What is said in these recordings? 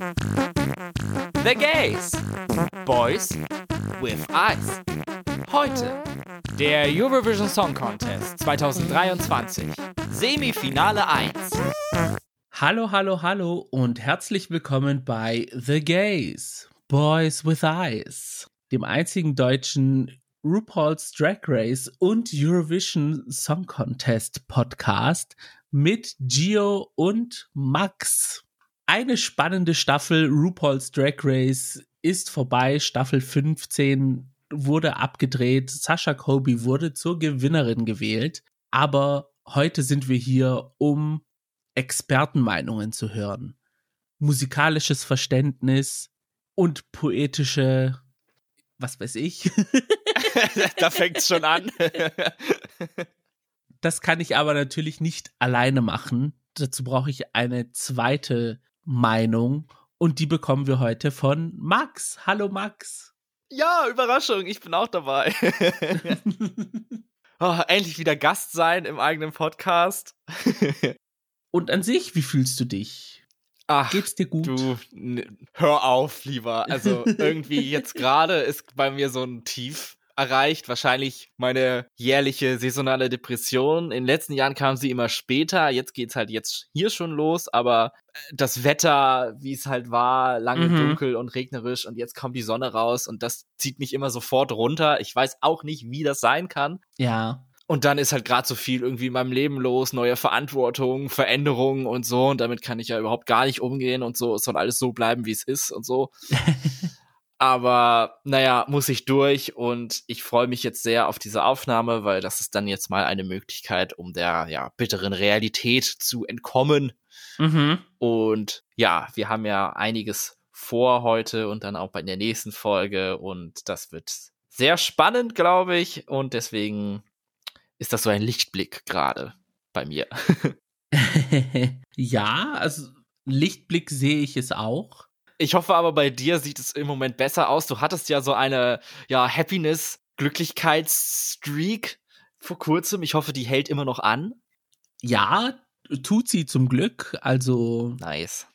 The Gays. Boys with Eyes. Heute der Eurovision Song Contest 2023. Semifinale 1. Hallo, hallo, hallo und herzlich willkommen bei The Gays. Boys with Eyes. Dem einzigen deutschen RuPaul's Drag Race und Eurovision Song Contest Podcast mit Gio und Max. Eine spannende Staffel RuPaul's Drag Race ist vorbei. Staffel 15 wurde abgedreht. Sascha Kobe wurde zur Gewinnerin gewählt. Aber heute sind wir hier, um Expertenmeinungen zu hören. Musikalisches Verständnis und poetische, was weiß ich. da fängt's schon an. das kann ich aber natürlich nicht alleine machen. Dazu brauche ich eine zweite Meinung und die bekommen wir heute von Max. Hallo Max. Ja, Überraschung, ich bin auch dabei. oh, endlich wieder Gast sein im eigenen Podcast. und an sich, wie fühlst du dich? Ach, Geht's dir gut? Du, hör auf, lieber. Also irgendwie jetzt gerade ist bei mir so ein Tief erreicht. Wahrscheinlich meine jährliche saisonale Depression. In den letzten Jahren kam sie immer später. Jetzt geht's halt jetzt hier schon los. Aber äh, das Wetter, wie es halt war, lange mhm. dunkel und regnerisch und jetzt kommt die Sonne raus und das zieht mich immer sofort runter. Ich weiß auch nicht, wie das sein kann. Ja. Und dann ist halt gerade so viel irgendwie in meinem Leben los, neue Verantwortung, Veränderungen und so. Und damit kann ich ja überhaupt gar nicht umgehen und so. Es soll alles so bleiben, wie es ist und so. Aber naja, muss ich durch und ich freue mich jetzt sehr auf diese Aufnahme, weil das ist dann jetzt mal eine Möglichkeit, um der ja bitteren Realität zu entkommen. Mhm. Und ja, wir haben ja einiges vor heute und dann auch bei der nächsten Folge und das wird sehr spannend, glaube ich. Und deswegen ist das so ein Lichtblick gerade bei mir. ja, also Lichtblick sehe ich es auch. Ich hoffe aber, bei dir sieht es im Moment besser aus. Du hattest ja so eine, ja, Happiness, Glücklichkeitsstreak vor kurzem. Ich hoffe, die hält immer noch an. Ja, tut sie zum Glück. Also. Nice.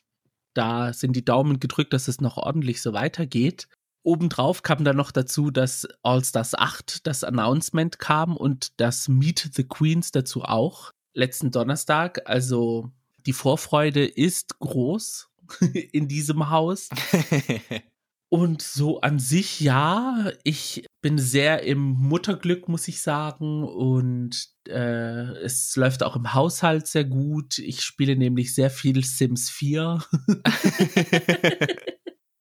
Da sind die Daumen gedrückt, dass es noch ordentlich so weitergeht. Obendrauf kam dann noch dazu, dass All Stars 8 das Announcement kam und das Meet the Queens dazu auch. Letzten Donnerstag. Also die Vorfreude ist groß in diesem Haus. Und so an sich, ja, ich bin sehr im Mutterglück, muss ich sagen. Und äh, es läuft auch im Haushalt sehr gut. Ich spiele nämlich sehr viel Sims 4.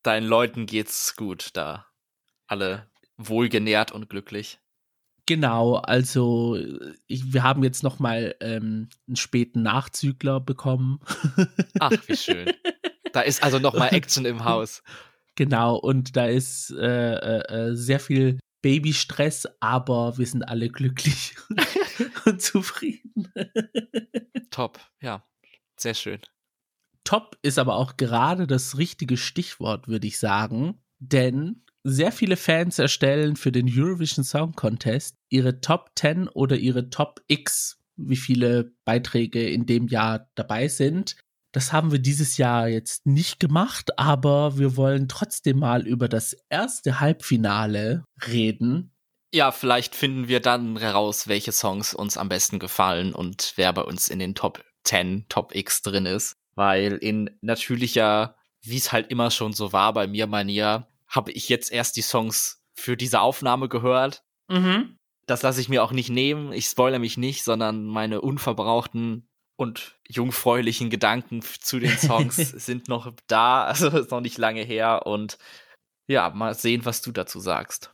Deinen Leuten geht's gut da. Alle wohlgenährt und glücklich. Genau, also ich, wir haben jetzt noch mal ähm, einen späten Nachzügler bekommen. Ach, wie schön. Da ist also nochmal Action im Haus. Genau, und da ist äh, äh, äh, sehr viel Babystress, aber wir sind alle glücklich und zufrieden. Top, ja, sehr schön. Top ist aber auch gerade das richtige Stichwort, würde ich sagen, denn sehr viele Fans erstellen für den Eurovision Song Contest ihre Top 10 oder ihre Top X, wie viele Beiträge in dem Jahr dabei sind. Das haben wir dieses Jahr jetzt nicht gemacht, aber wir wollen trotzdem mal über das erste Halbfinale reden. Ja, vielleicht finden wir dann heraus, welche Songs uns am besten gefallen und wer bei uns in den Top 10, Top X drin ist. Weil in natürlicher, wie es halt immer schon so war bei mir Manier, habe ich jetzt erst die Songs für diese Aufnahme gehört. Mhm. Das lasse ich mir auch nicht nehmen. Ich spoilere mich nicht, sondern meine unverbrauchten und jungfräulichen Gedanken zu den Songs sind noch da, also ist noch nicht lange her und ja, mal sehen, was du dazu sagst.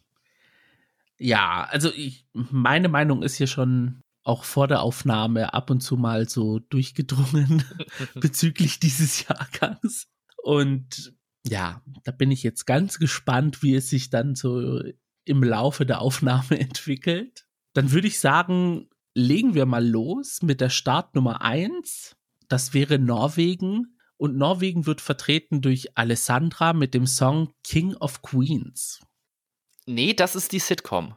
Ja, also ich, meine Meinung ist hier schon auch vor der Aufnahme ab und zu mal so durchgedrungen bezüglich dieses Jahrgangs. Und ja, da bin ich jetzt ganz gespannt, wie es sich dann so im Laufe der Aufnahme entwickelt. Dann würde ich sagen, legen wir mal los mit der Startnummer 1. Das wäre Norwegen. Und Norwegen wird vertreten durch Alessandra mit dem Song King of Queens. Nee, das ist die Sitcom.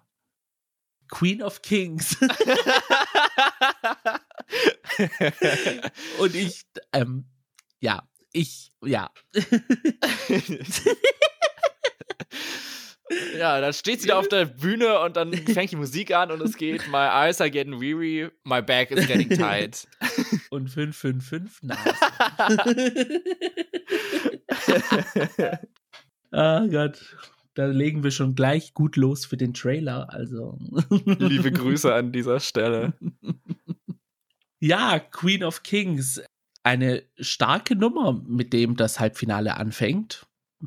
Queen of Kings. und ich, ähm, ja, ich, ja. ja, dann steht sie da auf der Bühne und dann fängt die Musik an und es geht My eyes are getting weary, my back is getting tight. Und 555 Nasen. Ah Gott, da legen wir schon gleich gut los für den Trailer. Also. Liebe Grüße an dieser Stelle. Ja, Queen of Kings. Eine starke Nummer, mit dem das Halbfinale anfängt.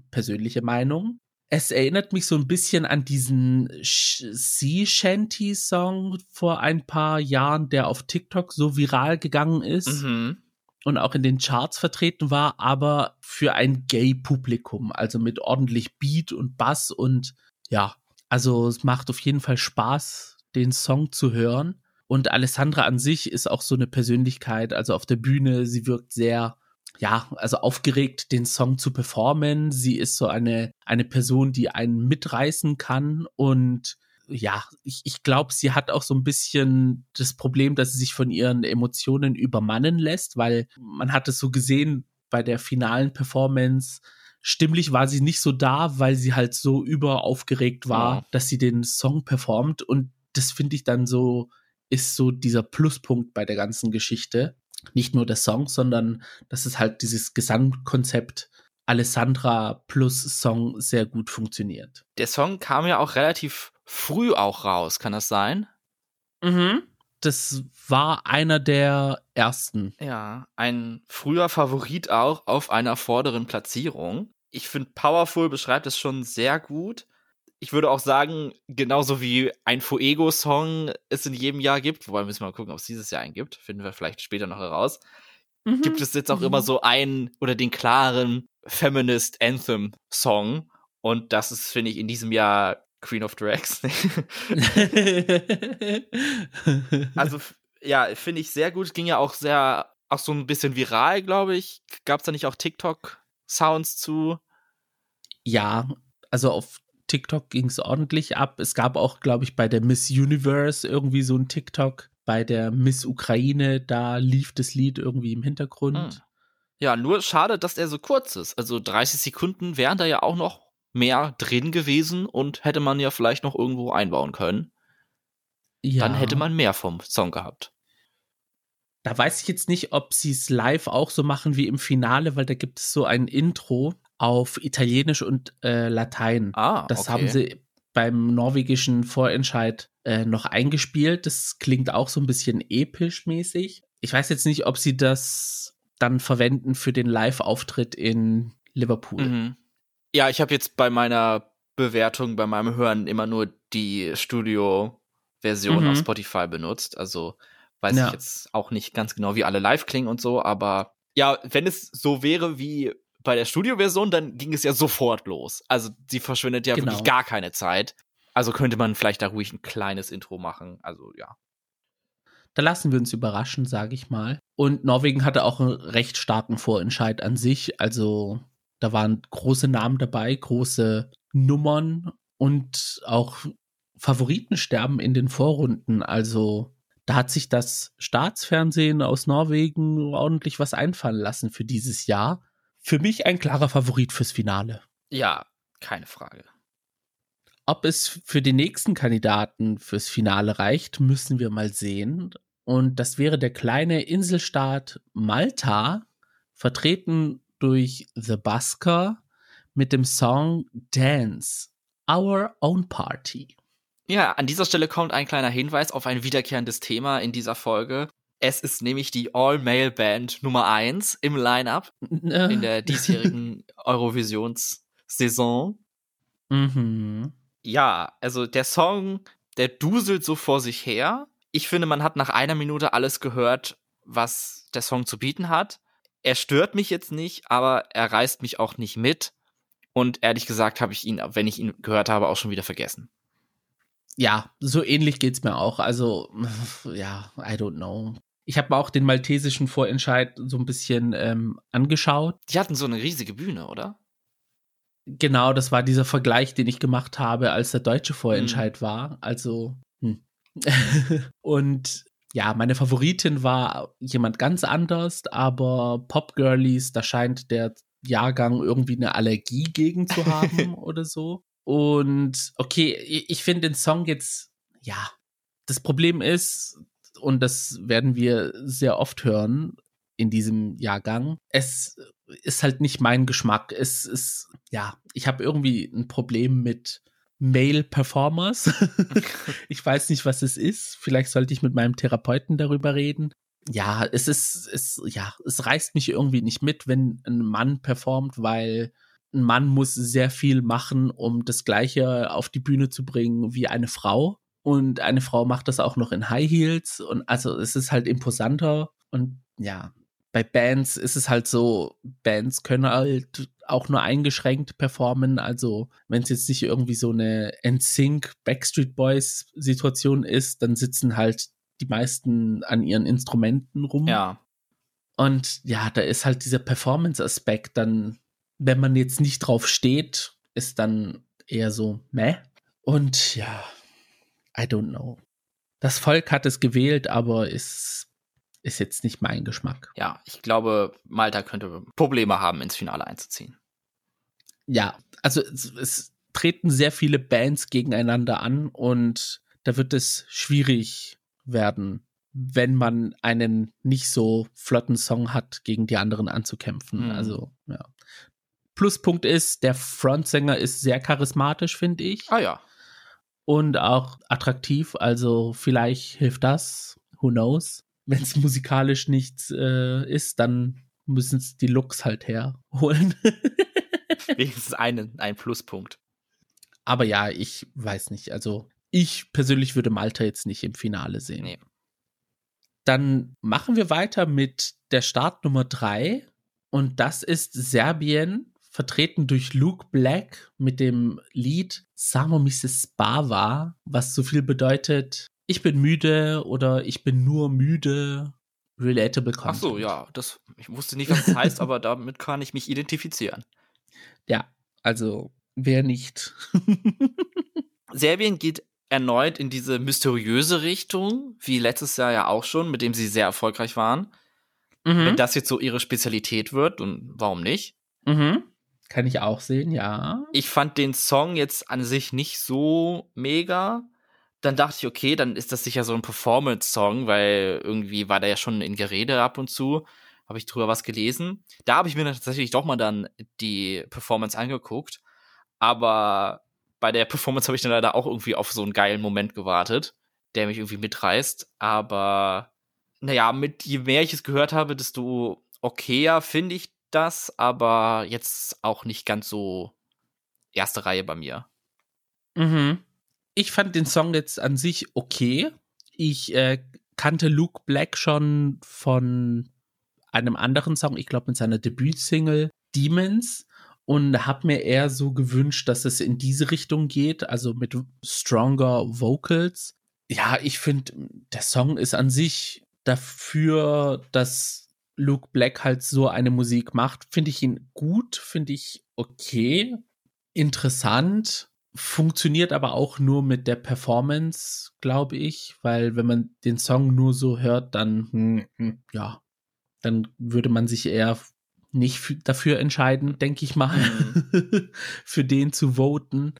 Persönliche Meinung. Es erinnert mich so ein bisschen an diesen Sea Shanty Song vor ein paar Jahren, der auf TikTok so viral gegangen ist. Mhm und auch in den Charts vertreten war, aber für ein Gay-Publikum, also mit ordentlich Beat und Bass und ja, also es macht auf jeden Fall Spaß, den Song zu hören. Und Alessandra an sich ist auch so eine Persönlichkeit, also auf der Bühne, sie wirkt sehr, ja, also aufgeregt, den Song zu performen. Sie ist so eine, eine Person, die einen mitreißen kann und ja, ich, ich glaube, sie hat auch so ein bisschen das Problem, dass sie sich von ihren Emotionen übermannen lässt, weil man hat es so gesehen bei der finalen Performance. Stimmlich war sie nicht so da, weil sie halt so überaufgeregt war, ja. dass sie den Song performt. Und das finde ich dann so, ist so dieser Pluspunkt bei der ganzen Geschichte. Nicht nur der Song, sondern dass es halt dieses Gesamtkonzept Alessandra plus Song sehr gut funktioniert. Der Song kam ja auch relativ früh auch raus, kann das sein? Mhm. Das war einer der ersten. Ja, ein früher Favorit auch auf einer vorderen Platzierung. Ich finde, Powerful beschreibt es schon sehr gut. Ich würde auch sagen, genauso wie ein Fuego-Song es in jedem Jahr gibt, wobei müssen wir mal gucken, ob es dieses Jahr einen gibt, finden wir vielleicht später noch heraus, mhm. gibt es jetzt auch mhm. immer so einen oder den klaren Feminist Anthem Song. Und das ist, finde ich, in diesem Jahr Queen of Drags. also, ja, finde ich sehr gut. Ging ja auch sehr, auch so ein bisschen viral, glaube ich. Gab es da nicht auch TikTok-Sounds zu? Ja, also auf TikTok ging es ordentlich ab. Es gab auch, glaube ich, bei der Miss Universe irgendwie so ein TikTok. Bei der Miss Ukraine, da lief das Lied irgendwie im Hintergrund. Hm. Ja, nur schade, dass er so kurz ist. Also 30 Sekunden wären da ja auch noch mehr drin gewesen und hätte man ja vielleicht noch irgendwo einbauen können. Ja. Dann hätte man mehr vom Song gehabt. Da weiß ich jetzt nicht, ob sie es live auch so machen wie im Finale, weil da gibt es so ein Intro auf Italienisch und äh, Latein. Ah, das okay. haben sie beim norwegischen Vorentscheid äh, noch eingespielt. Das klingt auch so ein bisschen episch mäßig. Ich weiß jetzt nicht, ob sie das dann verwenden für den Live-Auftritt in Liverpool. Mhm. Ja, ich habe jetzt bei meiner Bewertung, bei meinem Hören immer nur die Studio-Version mhm. auf Spotify benutzt. Also weiß ja. ich jetzt auch nicht ganz genau, wie alle live klingen und so, aber ja, wenn es so wäre wie bei der Studio-Version, dann ging es ja sofort los. Also sie verschwindet ja genau. wirklich gar keine Zeit. Also könnte man vielleicht da ruhig ein kleines Intro machen. Also ja. Da lassen wir uns überraschen, sage ich mal. Und Norwegen hatte auch einen recht starken Vorentscheid an sich. Also da waren große Namen dabei, große Nummern und auch Favoritensterben in den Vorrunden. Also da hat sich das Staatsfernsehen aus Norwegen ordentlich was einfallen lassen für dieses Jahr. Für mich ein klarer Favorit fürs Finale. Ja, keine Frage. Ob es für den nächsten Kandidaten fürs Finale reicht, müssen wir mal sehen. Und das wäre der kleine Inselstaat Malta, vertreten durch The Busker mit dem Song Dance, Our Own Party. Ja, an dieser Stelle kommt ein kleiner Hinweis auf ein wiederkehrendes Thema in dieser Folge. Es ist nämlich die All-Male-Band Nummer 1 im Line-Up äh. in der diesjährigen Eurovisionssaison. Mhm. Ja, also der Song, der duselt so vor sich her. Ich finde, man hat nach einer Minute alles gehört, was der Song zu bieten hat er stört mich jetzt nicht, aber er reißt mich auch nicht mit. Und ehrlich gesagt habe ich ihn, wenn ich ihn gehört habe, auch schon wieder vergessen. Ja, so ähnlich geht's mir auch. Also, ja, I don't know. Ich habe mir auch den maltesischen Vorentscheid so ein bisschen ähm, angeschaut. Die hatten so eine riesige Bühne, oder? Genau, das war dieser Vergleich, den ich gemacht habe, als der deutsche Vorentscheid mhm. war. Also, hm. und ja, meine Favoritin war jemand ganz anders, aber Pop Girlies, da scheint der Jahrgang irgendwie eine Allergie gegen zu haben oder so. Und okay, ich finde den Song jetzt, ja, das Problem ist, und das werden wir sehr oft hören in diesem Jahrgang, es ist halt nicht mein Geschmack. Es ist, ja, ich habe irgendwie ein Problem mit Male Performers. ich weiß nicht, was es ist. Vielleicht sollte ich mit meinem Therapeuten darüber reden. Ja, es ist, es, ja, es reißt mich irgendwie nicht mit, wenn ein Mann performt, weil ein Mann muss sehr viel machen, um das Gleiche auf die Bühne zu bringen wie eine Frau. Und eine Frau macht das auch noch in High Heels. Und also es ist halt imposanter. Und ja, bei Bands ist es halt so, Bands können halt auch nur eingeschränkt performen. Also, wenn es jetzt nicht irgendwie so eine NSYNC Backstreet Boys Situation ist, dann sitzen halt die meisten an ihren Instrumenten rum. Ja. Und ja, da ist halt dieser Performance-Aspekt dann, wenn man jetzt nicht drauf steht, ist dann eher so, meh. Und ja, I don't know. Das Volk hat es gewählt, aber ist ist jetzt nicht mein Geschmack. Ja, ich glaube, Malta könnte Probleme haben, ins Finale einzuziehen. Ja, also es, es treten sehr viele Bands gegeneinander an und da wird es schwierig werden, wenn man einen nicht so flotten Song hat, gegen die anderen anzukämpfen. Mhm. Also, ja. Pluspunkt ist, der Frontsänger ist sehr charismatisch, finde ich. Ah ja. Und auch attraktiv, also vielleicht hilft das. Who knows? wenn es musikalisch nichts äh, ist, dann müssen es die Looks halt herholen. Wenigstens einen, ein Pluspunkt. Aber ja, ich weiß nicht. Also, ich persönlich würde Malta jetzt nicht im Finale sehen. Nee. Dann machen wir weiter mit der Start Nummer drei Und das ist Serbien, vertreten durch Luke Black mit dem Lied Samo Mrs. Bava, was so viel bedeutet, ich bin müde oder ich bin nur müde. Relatable Content. Ach so, ja, das, ich wusste nicht, was das heißt, aber damit kann ich mich identifizieren. Ja, also, wer nicht? Serbien geht erneut in diese mysteriöse Richtung, wie letztes Jahr ja auch schon, mit dem sie sehr erfolgreich waren. Mhm. Wenn das jetzt so ihre Spezialität wird, und warum nicht? Mhm. Kann ich auch sehen, ja. Ich fand den Song jetzt an sich nicht so mega dann dachte ich, okay, dann ist das sicher so ein Performance-Song, weil irgendwie war der ja schon in Gerede ab und zu. Habe ich drüber was gelesen. Da habe ich mir tatsächlich doch mal dann die Performance angeguckt. Aber bei der Performance habe ich dann leider auch irgendwie auf so einen geilen Moment gewartet, der mich irgendwie mitreißt. Aber naja, mit je mehr ich es gehört habe, desto okayer finde ich das, aber jetzt auch nicht ganz so erste Reihe bei mir. Mhm ich fand den Song jetzt an sich okay. Ich äh, kannte Luke Black schon von einem anderen Song, ich glaube mit seiner Debütsingle Demons und habe mir eher so gewünscht, dass es in diese Richtung geht, also mit stronger Vocals. Ja, ich finde, der Song ist an sich dafür, dass Luke Black halt so eine Musik macht, finde ich ihn gut, finde ich okay, interessant funktioniert aber auch nur mit der Performance, glaube ich, weil wenn man den Song nur so hört, dann hm, hm, ja, dann würde man sich eher nicht dafür entscheiden, denke ich mal, mhm. für den zu voten.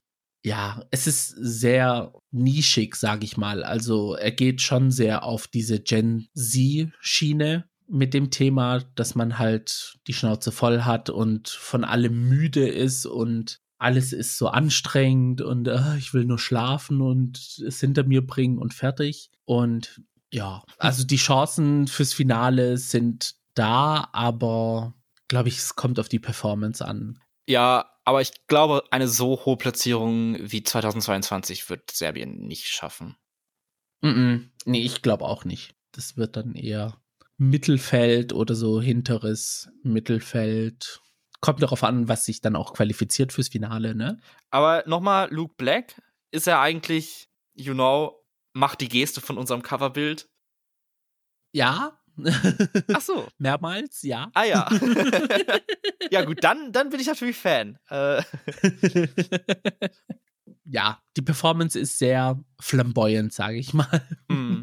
Ja, es ist sehr nischig, sage ich mal. Also er geht schon sehr auf diese Gen Z-Schiene mit dem Thema, dass man halt die Schnauze voll hat und von allem müde ist und alles ist so anstrengend und äh, ich will nur schlafen und es hinter mir bringen und fertig. Und ja, also die Chancen fürs Finale sind da, aber glaube ich, es kommt auf die Performance an. Ja, aber ich glaube, eine so hohe Platzierung wie 2022 wird Serbien nicht schaffen. Mm, -mm. Nee, ich glaube auch nicht. Das wird dann eher Mittelfeld oder so hinteres Mittelfeld kommt darauf an, was sich dann auch qualifiziert fürs Finale, ne? Aber nochmal, Luke Black, ist er eigentlich, you know, macht die Geste von unserem Coverbild? Ja. Ach so. Mehrmals, ja. Ah ja. ja gut, dann, dann bin ich natürlich Fan. Äh. ja, die Performance ist sehr flamboyant, sage ich mal. Mm.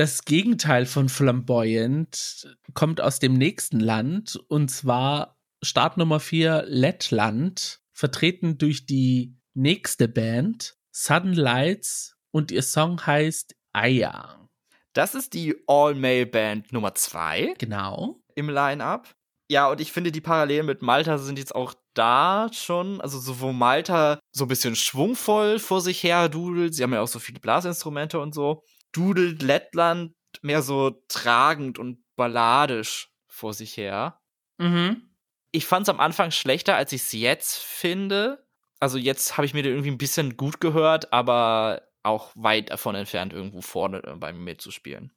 Das Gegenteil von flamboyant kommt aus dem nächsten Land und zwar Start Nummer 4 Lettland, vertreten durch die nächste Band Sudden Lights und ihr Song heißt Aya. Das ist die All-Male-Band Nummer 2. Genau. Im Line-Up. Ja, und ich finde, die Parallelen mit Malta sind jetzt auch da schon. Also, so wo Malta so ein bisschen schwungvoll vor sich her dudelt. Sie haben ja auch so viele Blasinstrumente und so. Dudelt Lettland mehr so tragend und balladisch vor sich her. Mhm. Ich fand es am Anfang schlechter, als ich es jetzt finde. Also, jetzt habe ich mir den irgendwie ein bisschen gut gehört, aber auch weit davon entfernt, irgendwo vorne bei mir mitzuspielen.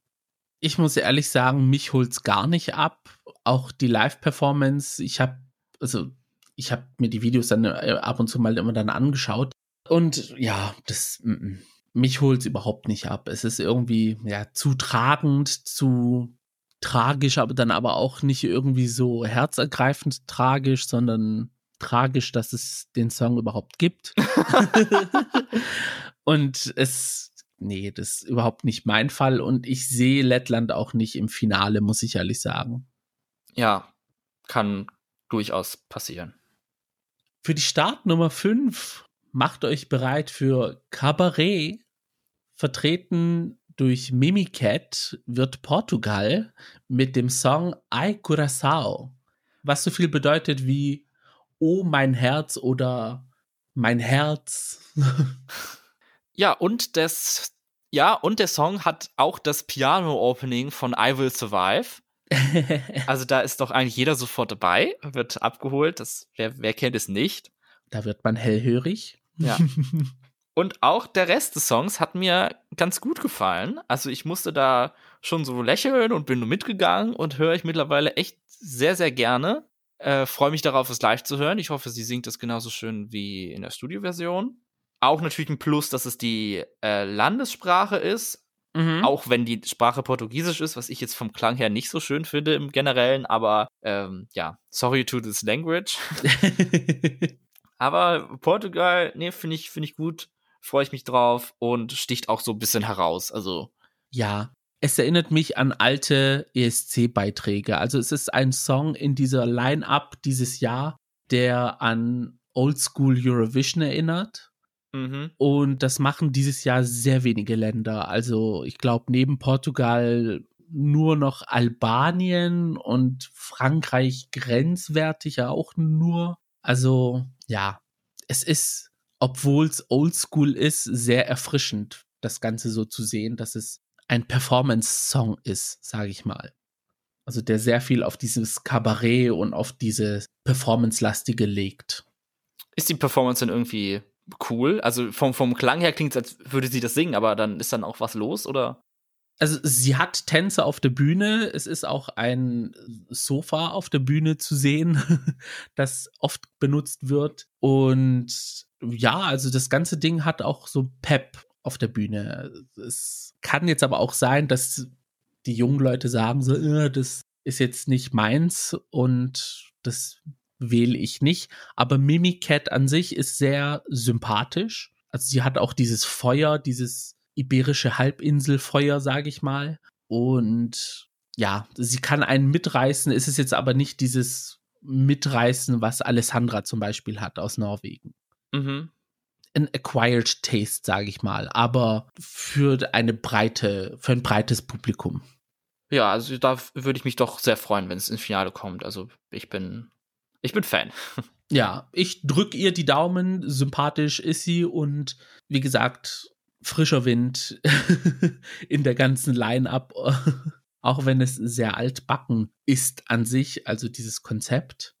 Ich muss ehrlich sagen, mich holt's gar nicht ab. Auch die Live-Performance, ich habe, also ich habe mir die Videos dann äh, ab und zu mal immer dann angeschaut. Und ja, das m -m. Mich holt's überhaupt nicht ab. Es ist irgendwie ja zu tragend, zu tragisch, aber dann aber auch nicht irgendwie so herzergreifend tragisch, sondern tragisch, dass es den Song überhaupt gibt. und es, nee, das ist überhaupt nicht mein Fall. Und ich sehe Lettland auch nicht im Finale, muss ich ehrlich sagen. Ja, kann durchaus passieren. Für die Startnummer 5 macht euch bereit für Cabaret. Vertreten durch Mimicat wird Portugal mit dem Song Ai Curaçao, was so viel bedeutet wie Oh mein Herz oder Mein Herz. ja, und das ja, und der Song hat auch das Piano Opening von I Will Survive. also da ist doch eigentlich jeder sofort dabei, wird abgeholt. Das, wer, wer kennt es nicht? Da wird man hellhörig. Ja. Und auch der Rest des Songs hat mir ganz gut gefallen. Also ich musste da schon so lächeln und bin nur mitgegangen und höre ich mittlerweile echt sehr, sehr gerne. Äh, Freue mich darauf, es live zu hören. Ich hoffe, sie singt es genauso schön wie in der Studioversion. Auch natürlich ein Plus, dass es die äh, Landessprache ist. Mhm. Auch wenn die Sprache Portugiesisch ist, was ich jetzt vom Klang her nicht so schön finde im Generellen, aber ähm, ja, sorry to this language. aber Portugal, nee, finde ich, finde ich gut, freue ich mich drauf und sticht auch so ein bisschen heraus. Also. Ja, es erinnert mich an alte ESC-Beiträge. Also es ist ein Song in dieser Line-Up dieses Jahr, der an Oldschool Eurovision erinnert. Mhm. Und das machen dieses Jahr sehr wenige Länder. Also ich glaube, neben Portugal nur noch Albanien und Frankreich grenzwertig ja auch nur. Also ja, es ist, obwohl es oldschool ist, sehr erfrischend, das Ganze so zu sehen, dass es ein Performance-Song ist, sage ich mal. Also der sehr viel auf dieses Kabarett und auf diese Performance-lastige legt. Ist die Performance denn irgendwie cool. Also vom, vom Klang her klingt es, als würde sie das singen, aber dann ist dann auch was los, oder? Also sie hat Tänze auf der Bühne. Es ist auch ein Sofa auf der Bühne zu sehen, das oft benutzt wird. Und ja, also das ganze Ding hat auch so Pep auf der Bühne. Es kann jetzt aber auch sein, dass die jungen Leute sagen so, äh, das ist jetzt nicht meins und das wähle ich nicht. Aber Mimicat an sich ist sehr sympathisch. Also sie hat auch dieses Feuer, dieses iberische Halbinselfeuer, sage ich mal. Und ja, sie kann einen mitreißen. Es ist jetzt aber nicht dieses Mitreißen, was Alessandra zum Beispiel hat aus Norwegen. Mhm. Ein acquired taste, sage ich mal, aber für eine breite, für ein breites Publikum. Ja, also da würde ich mich doch sehr freuen, wenn es ins Finale kommt. Also ich bin ich bin Fan. Ja, ich drücke ihr die Daumen. Sympathisch ist sie und wie gesagt, frischer Wind in der ganzen Line-up. Auch wenn es sehr altbacken ist an sich, also dieses Konzept.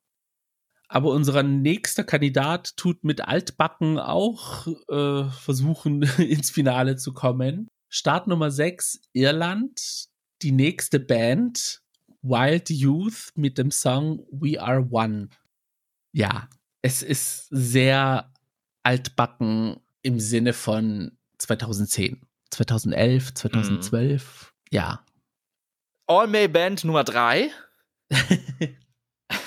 Aber unser nächster Kandidat tut mit Altbacken auch äh, versuchen, ins Finale zu kommen. Start Nummer 6, Irland. Die nächste Band Wild Youth mit dem Song We Are One. Ja, es ist sehr altbacken im Sinne von 2010, 2011, 2012. Mhm. Ja. All May Band Nummer 3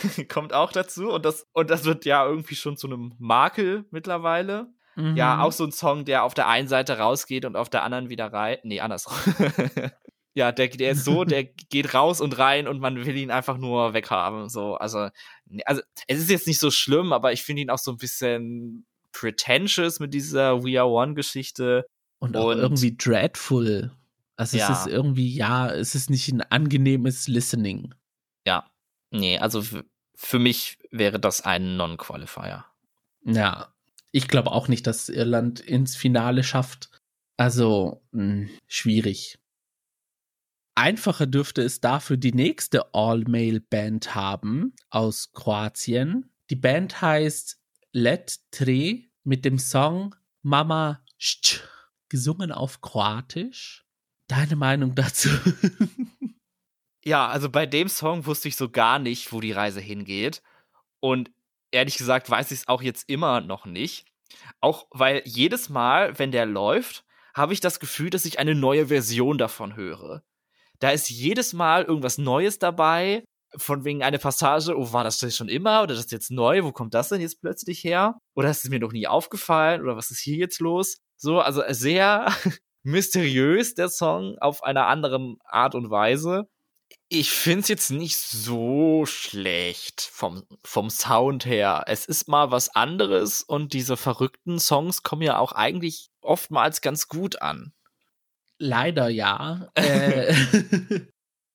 kommt auch dazu und das, und das wird ja irgendwie schon zu einem Makel mittlerweile. Mhm. Ja, auch so ein Song, der auf der einen Seite rausgeht und auf der anderen wieder rein. Nee, andersrum. Ja, der, der ist so, der geht raus und rein und man will ihn einfach nur weghaben. So, also, also es ist jetzt nicht so schlimm, aber ich finde ihn auch so ein bisschen pretentious mit dieser We Are One-Geschichte. Und auch und, irgendwie dreadful. Also ja. es ist irgendwie, ja, es ist nicht ein angenehmes Listening. Ja. Nee, also für mich wäre das ein Non-Qualifier. Ja. Ich glaube auch nicht, dass Irland ins Finale schafft. Also, mh, hm, schwierig. Einfacher dürfte es dafür die nächste All-Male-Band haben aus Kroatien. Die Band heißt Let Tre mit dem Song Mama Sch, gesungen auf Kroatisch. Deine Meinung dazu? ja, also bei dem Song wusste ich so gar nicht, wo die Reise hingeht. Und ehrlich gesagt weiß ich es auch jetzt immer noch nicht. Auch weil jedes Mal, wenn der läuft, habe ich das Gefühl, dass ich eine neue Version davon höre. Da ist jedes Mal irgendwas Neues dabei. Von wegen eine Passage, oh, war das schon immer? Oder das ist jetzt neu? Wo kommt das denn jetzt plötzlich her? Oder ist es mir noch nie aufgefallen? Oder was ist hier jetzt los? So, also sehr mysteriös, der Song, auf einer anderen Art und Weise. Ich finde es jetzt nicht so schlecht vom, vom Sound her. Es ist mal was anderes und diese verrückten Songs kommen ja auch eigentlich oftmals ganz gut an. Leider ja. äh,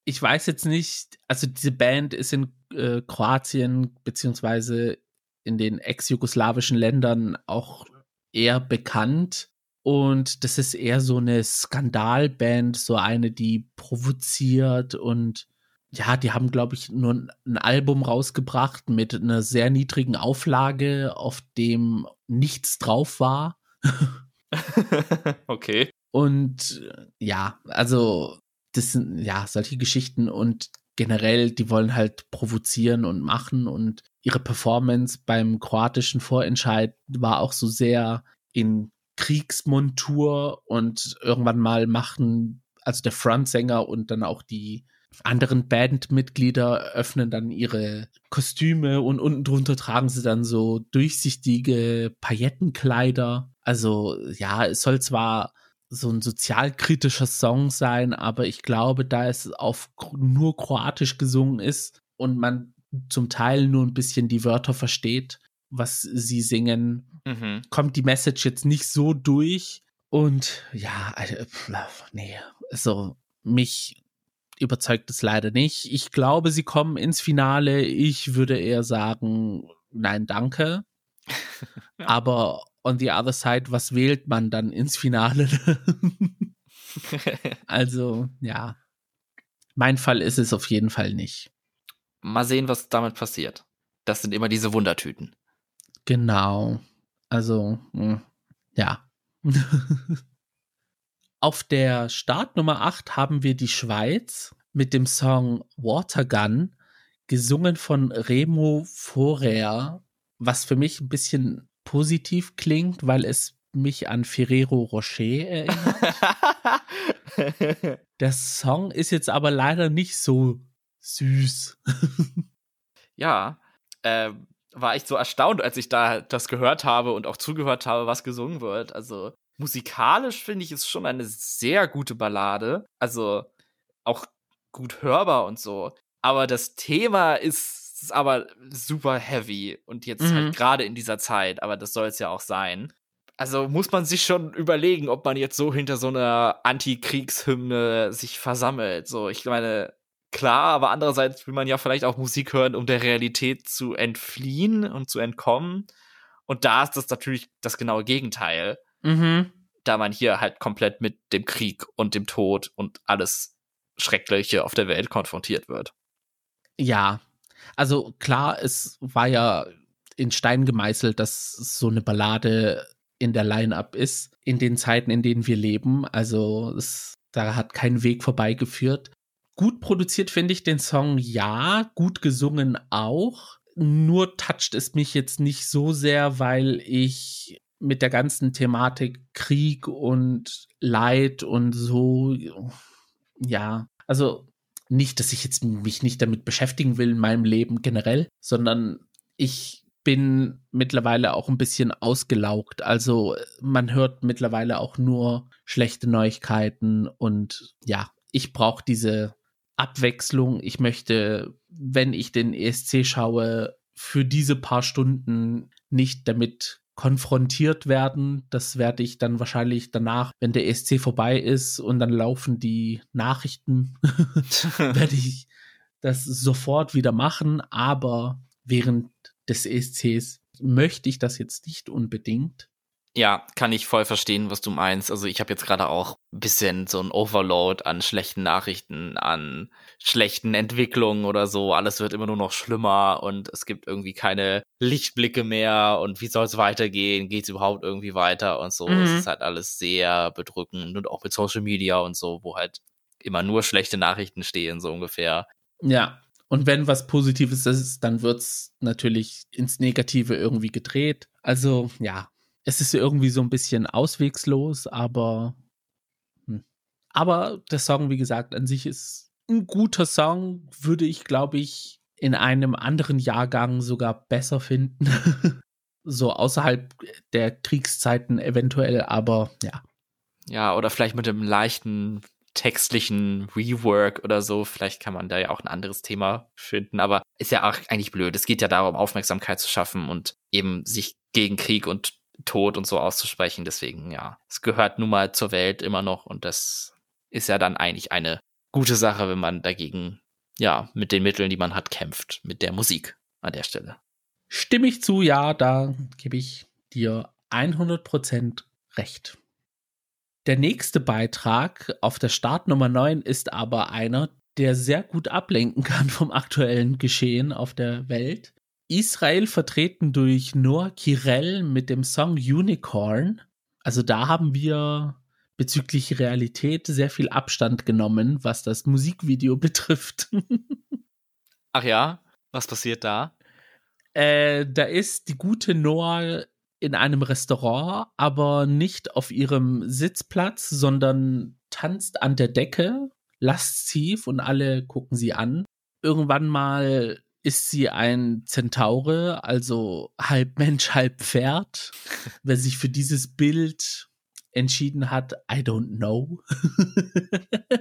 ich weiß jetzt nicht, also diese Band ist in äh, Kroatien beziehungsweise in den ex-jugoslawischen Ländern auch eher bekannt. Und das ist eher so eine Skandalband, so eine, die provoziert und ja, die haben, glaube ich, nur ein Album rausgebracht mit einer sehr niedrigen Auflage, auf dem nichts drauf war. okay. Und ja, also das sind ja solche Geschichten und generell, die wollen halt provozieren und machen und ihre Performance beim kroatischen Vorentscheid war auch so sehr in Kriegsmontur und irgendwann mal machen also der Frontsänger und dann auch die anderen Bandmitglieder öffnen dann ihre Kostüme und unten drunter tragen sie dann so durchsichtige Paillettenkleider. Also ja, es soll zwar so ein sozialkritischer Song sein, aber ich glaube, da es auf nur Kroatisch gesungen ist und man zum Teil nur ein bisschen die Wörter versteht, was sie singen, mhm. kommt die Message jetzt nicht so durch. Und ja, äh, nee, also mich überzeugt es leider nicht. Ich glaube, sie kommen ins Finale. Ich würde eher sagen, nein, danke. Aber on the other side, was wählt man dann ins Finale? also, ja. Mein Fall ist es auf jeden Fall nicht. Mal sehen, was damit passiert. Das sind immer diese Wundertüten. Genau. Also, hm, ja. Auf der Startnummer 8 haben wir die Schweiz mit dem Song Watergun, gesungen von Remo Forer, was für mich ein bisschen positiv klingt, weil es mich an Ferrero Rocher erinnert. Der Song ist jetzt aber leider nicht so süß. ja, äh, war ich so erstaunt, als ich da das gehört habe und auch zugehört habe, was gesungen wird. Also musikalisch finde ich es schon eine sehr gute Ballade. Also auch gut hörbar und so. Aber das Thema ist ist aber super heavy und jetzt halt mhm. halt gerade in dieser Zeit, aber das soll es ja auch sein. Also muss man sich schon überlegen, ob man jetzt so hinter so einer Antikriegshymne sich versammelt. So, ich meine, klar, aber andererseits will man ja vielleicht auch Musik hören, um der Realität zu entfliehen und zu entkommen. Und da ist das natürlich das genaue Gegenteil. Mhm. Da man hier halt komplett mit dem Krieg und dem Tod und alles Schreckliche auf der Welt konfrontiert wird. Ja, also klar, es war ja in Stein gemeißelt, dass so eine Ballade in der Line-up ist, in den Zeiten, in denen wir leben. Also es, da hat kein Weg vorbeigeführt. Gut produziert finde ich den Song ja, gut gesungen auch. Nur toucht es mich jetzt nicht so sehr, weil ich mit der ganzen Thematik Krieg und Leid und so, ja, also nicht, dass ich jetzt mich nicht damit beschäftigen will in meinem Leben generell, sondern ich bin mittlerweile auch ein bisschen ausgelaugt. Also man hört mittlerweile auch nur schlechte Neuigkeiten und ja, ich brauche diese Abwechslung. Ich möchte, wenn ich den ESC schaue, für diese paar Stunden nicht damit konfrontiert werden. Das werde ich dann wahrscheinlich danach, wenn der ESC vorbei ist und dann laufen die Nachrichten, werde ich das sofort wieder machen. Aber während des ESCs möchte ich das jetzt nicht unbedingt. Ja, kann ich voll verstehen, was du meinst. Also ich habe jetzt gerade auch ein bisschen so ein Overload an schlechten Nachrichten, an schlechten Entwicklungen oder so. Alles wird immer nur noch schlimmer und es gibt irgendwie keine Lichtblicke mehr und wie soll es weitergehen? Geht es überhaupt irgendwie weiter und so? Mhm. Es ist halt alles sehr bedrückend und auch mit Social Media und so, wo halt immer nur schlechte Nachrichten stehen, so ungefähr. Ja, und wenn was Positives ist, dann wird's natürlich ins Negative irgendwie gedreht. Also ja, es ist irgendwie so ein bisschen auswegslos, aber hm. aber der Song, wie gesagt, an sich ist ein guter Song, würde ich, glaube ich, in einem anderen Jahrgang sogar besser finden. so außerhalb der Kriegszeiten eventuell, aber ja. Ja, oder vielleicht mit einem leichten textlichen Rework oder so. Vielleicht kann man da ja auch ein anderes Thema finden, aber ist ja auch eigentlich blöd. Es geht ja darum, Aufmerksamkeit zu schaffen und eben sich gegen Krieg und Tod und so auszusprechen. Deswegen, ja, es gehört nun mal zur Welt immer noch und das ist ja dann eigentlich eine gute Sache, wenn man dagegen, ja, mit den Mitteln, die man hat, kämpft, mit der Musik an der Stelle. Stimme ich zu, ja, da gebe ich dir 100% recht. Der nächste Beitrag auf der Startnummer 9 ist aber einer, der sehr gut ablenken kann vom aktuellen Geschehen auf der Welt. Israel vertreten durch Noah Kirel mit dem Song Unicorn. Also da haben wir bezüglich Realität sehr viel Abstand genommen, was das Musikvideo betrifft. Ach ja, was passiert da? Äh, da ist die gute Noah in einem Restaurant, aber nicht auf ihrem Sitzplatz, sondern tanzt an der Decke, lasziv und alle gucken sie an. Irgendwann mal ist sie ein Zentaure, also halb Mensch, halb Pferd. Wer sich für dieses Bild entschieden hat, I don't know.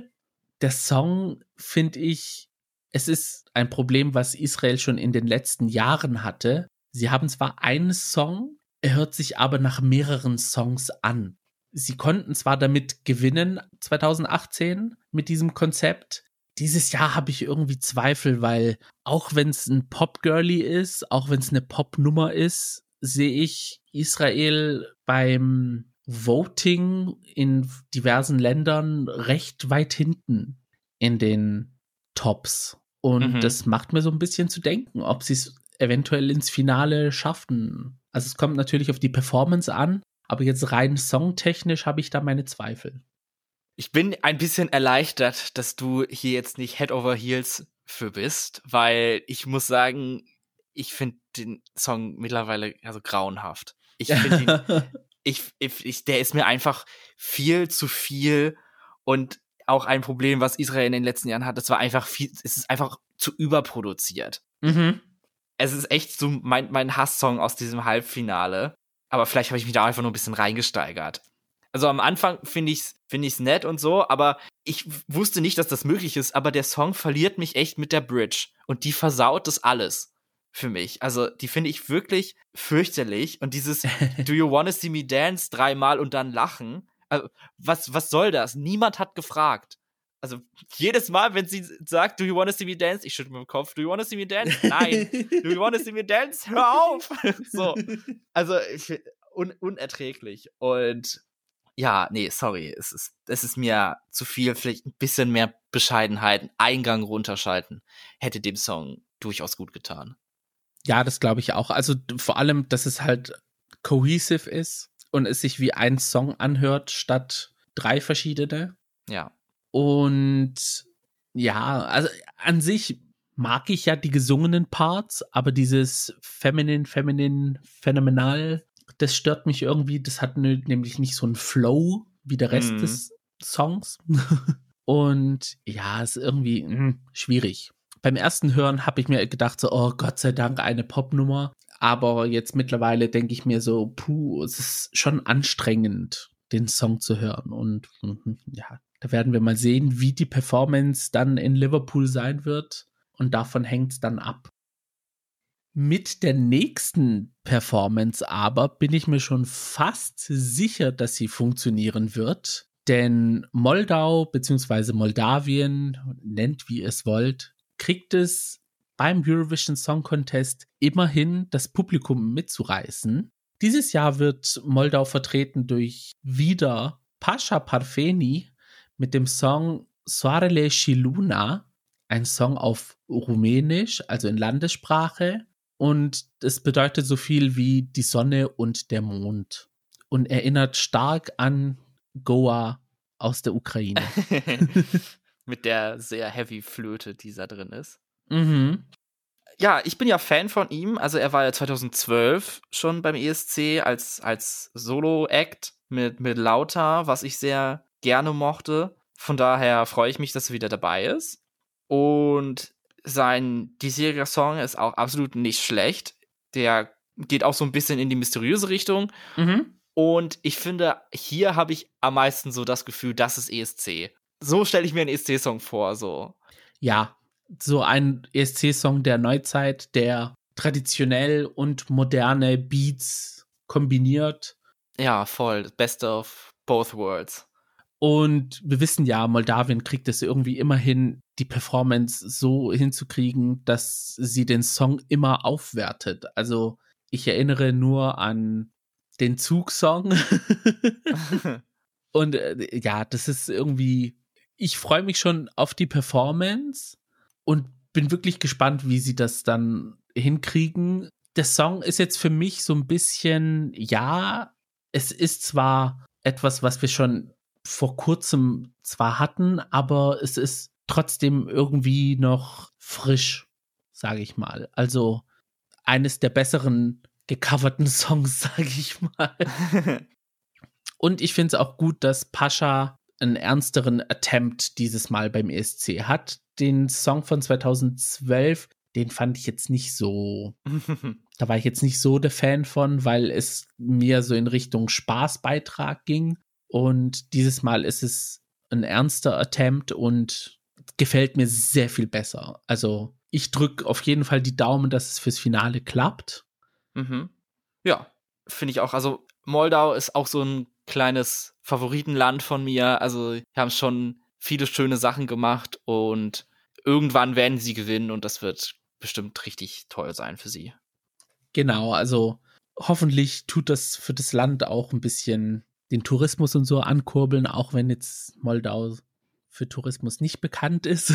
Der Song finde ich, es ist ein Problem, was Israel schon in den letzten Jahren hatte. Sie haben zwar einen Song, er hört sich aber nach mehreren Songs an. Sie konnten zwar damit gewinnen 2018 mit diesem Konzept, dieses Jahr habe ich irgendwie Zweifel, weil auch wenn es ein Pop-Girly ist, auch wenn es eine Pop-Nummer ist, sehe ich Israel beim Voting in diversen Ländern recht weit hinten in den Tops. Und mhm. das macht mir so ein bisschen zu denken, ob sie es eventuell ins Finale schaffen. Also es kommt natürlich auf die Performance an, aber jetzt rein songtechnisch habe ich da meine Zweifel. Ich bin ein bisschen erleichtert, dass du hier jetzt nicht Head over Heels für bist, weil ich muss sagen, ich finde den Song mittlerweile also grauenhaft. Ich finde ihn, ich, ich, der ist mir einfach viel zu viel und auch ein Problem, was Israel in den letzten Jahren hat, das war einfach viel, es ist einfach zu überproduziert. Mhm. Es ist echt so mein, mein Hasssong aus diesem Halbfinale. Aber vielleicht habe ich mich da einfach nur ein bisschen reingesteigert. Also am Anfang finde ich's finde ich's nett und so, aber ich wusste nicht, dass das möglich ist, aber der Song verliert mich echt mit der Bridge und die versaut das alles für mich. Also, die finde ich wirklich fürchterlich und dieses Do you wanna see me dance dreimal und dann lachen. Also, was was soll das? Niemand hat gefragt. Also jedes Mal, wenn sie sagt, do you wanna see me dance? Ich schüttle mit dem Kopf, do you wanna see me dance? Nein. do you wanna see me dance? Hör auf! so. Also ich, un unerträglich. Und ja, nee, sorry, es ist, es ist mir zu viel, vielleicht ein bisschen mehr Bescheidenheit, Eingang runterschalten, hätte dem Song durchaus gut getan. Ja, das glaube ich auch. Also vor allem, dass es halt cohesive ist und es sich wie ein Song anhört, statt drei verschiedene. Ja. Und ja, also an sich mag ich ja die gesungenen Parts, aber dieses Feminine, Feminine, Phänomenal das stört mich irgendwie. Das hat nämlich nicht so einen Flow wie der Rest mhm. des Songs. Und ja, ist irgendwie mh, hm, schwierig. Beim ersten Hören habe ich mir gedacht, so, oh Gott sei Dank, eine Popnummer. Aber jetzt mittlerweile denke ich mir so, puh, es ist schon anstrengend, den Song zu hören. Und mh, ja, Da werden wir mal sehen, wie die Performance dann in Liverpool sein wird. Und davon hängt es dann ab. Mit der nächsten Performance aber bin ich mir schon fast sicher, dass sie funktionieren wird. Denn Moldau bzw. Moldawien, nennt wie ihr es wollt, kriegt es beim Eurovision Song Contest immerhin das Publikum mitzureißen. Dieses Jahr wird Moldau vertreten durch wieder Pascha Parfeni mit dem Song Soarele și Luna, ein Song auf Rumänisch, also in Landessprache. Und es bedeutet so viel wie die Sonne und der Mond. Und erinnert stark an Goa aus der Ukraine. Mit der sehr heavy Flöte, die da drin ist. Mhm. Ja, ich bin ja Fan von ihm. Also er war ja 2012 schon beim ESC als, als Solo-Act mit, mit Lauter, was ich sehr gerne mochte. Von daher freue ich mich, dass er wieder dabei ist. Und sein diesjähriger Song ist auch absolut nicht schlecht. Der geht auch so ein bisschen in die mysteriöse Richtung. Mhm. Und ich finde, hier habe ich am meisten so das Gefühl, das ist ESC. So stelle ich mir einen ESC-Song vor, so. Ja, so ein ESC-Song der Neuzeit, der traditionell und moderne Beats kombiniert. Ja, voll. Best of both worlds. Und wir wissen ja, Moldawien kriegt es irgendwie immer hin, die Performance so hinzukriegen, dass sie den Song immer aufwertet. Also ich erinnere nur an den Zugsong. und äh, ja, das ist irgendwie, ich freue mich schon auf die Performance und bin wirklich gespannt, wie sie das dann hinkriegen. Der Song ist jetzt für mich so ein bisschen, ja, es ist zwar etwas, was wir schon vor kurzem zwar hatten, aber es ist trotzdem irgendwie noch frisch, sage ich mal. Also eines der besseren gecoverten Songs, sage ich mal. Und ich finde es auch gut, dass Pascha einen ernsteren Attempt dieses Mal beim ESC hat. Den Song von 2012, den fand ich jetzt nicht so. da war ich jetzt nicht so der Fan von, weil es mir so in Richtung Spaßbeitrag ging. Und dieses Mal ist es ein ernster Attempt und gefällt mir sehr viel besser. Also ich drücke auf jeden Fall die Daumen, dass es fürs Finale klappt. Mhm. Ja, finde ich auch. Also Moldau ist auch so ein kleines Favoritenland von mir. Also, wir haben schon viele schöne Sachen gemacht und irgendwann werden sie gewinnen und das wird bestimmt richtig toll sein für sie. Genau, also hoffentlich tut das für das Land auch ein bisschen den Tourismus und so ankurbeln, auch wenn jetzt Moldau für Tourismus nicht bekannt ist.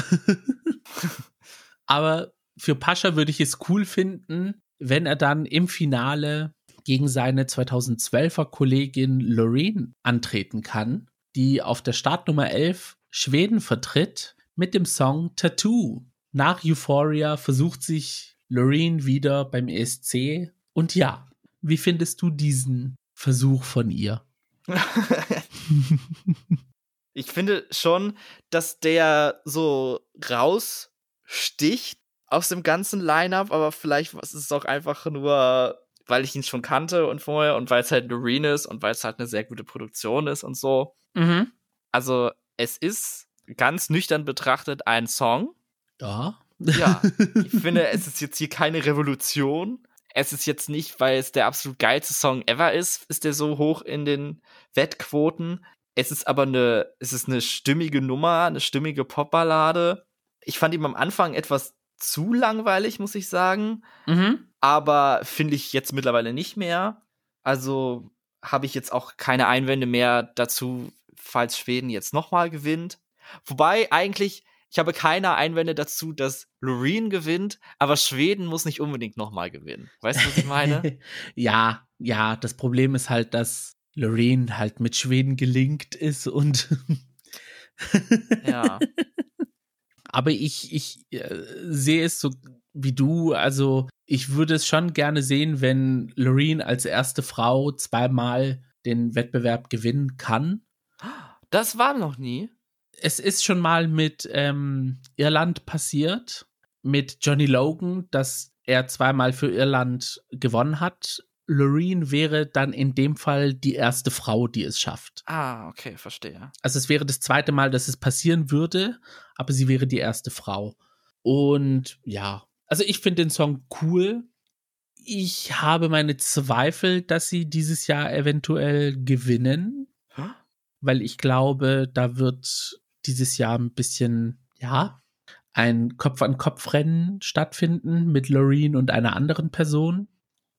Aber für Pascha würde ich es cool finden, wenn er dann im Finale gegen seine 2012er Kollegin Loreen antreten kann, die auf der Startnummer 11 Schweden vertritt mit dem Song Tattoo. Nach Euphoria versucht sich Loreen wieder beim ESC. Und ja, wie findest du diesen Versuch von ihr? ich finde schon, dass der so raussticht aus dem ganzen Line-up, aber vielleicht ist es auch einfach nur weil ich ihn schon kannte und vorher und weil es halt Loreen ist und weil es halt eine sehr gute Produktion ist und so. Mhm. Also es ist ganz nüchtern betrachtet ein Song. Ja. Ja. Ich finde, es ist jetzt hier keine Revolution. Es ist jetzt nicht, weil es der absolut geilste Song ever ist, ist der so hoch in den Wettquoten. Es ist aber eine, es ist eine stimmige Nummer, eine stimmige Popballade. Ich fand ihn am Anfang etwas zu langweilig, muss ich sagen. Mhm. Aber finde ich jetzt mittlerweile nicht mehr. Also habe ich jetzt auch keine Einwände mehr dazu, falls Schweden jetzt nochmal gewinnt. Wobei eigentlich, ich habe keine Einwände dazu, dass Loreen gewinnt, aber Schweden muss nicht unbedingt nochmal gewinnen. Weißt du, was ich meine? ja, ja, das Problem ist halt, dass Loreen halt mit Schweden gelingt ist und ja. Aber ich, ich äh, sehe es so wie du. Also ich würde es schon gerne sehen, wenn Loreen als erste Frau zweimal den Wettbewerb gewinnen kann. Das war noch nie. Es ist schon mal mit ähm, Irland passiert, mit Johnny Logan, dass er zweimal für Irland gewonnen hat. Loreen wäre dann in dem Fall die erste Frau, die es schafft. Ah, okay, verstehe. Also es wäre das zweite Mal, dass es passieren würde, aber sie wäre die erste Frau. Und ja, also ich finde den Song cool. Ich habe meine Zweifel, dass sie dieses Jahr eventuell gewinnen, Huh? weil ich glaube, da wird dieses Jahr ein bisschen, ja, ein Kopf-an-Kopf-Rennen stattfinden mit Loreen und einer anderen Person.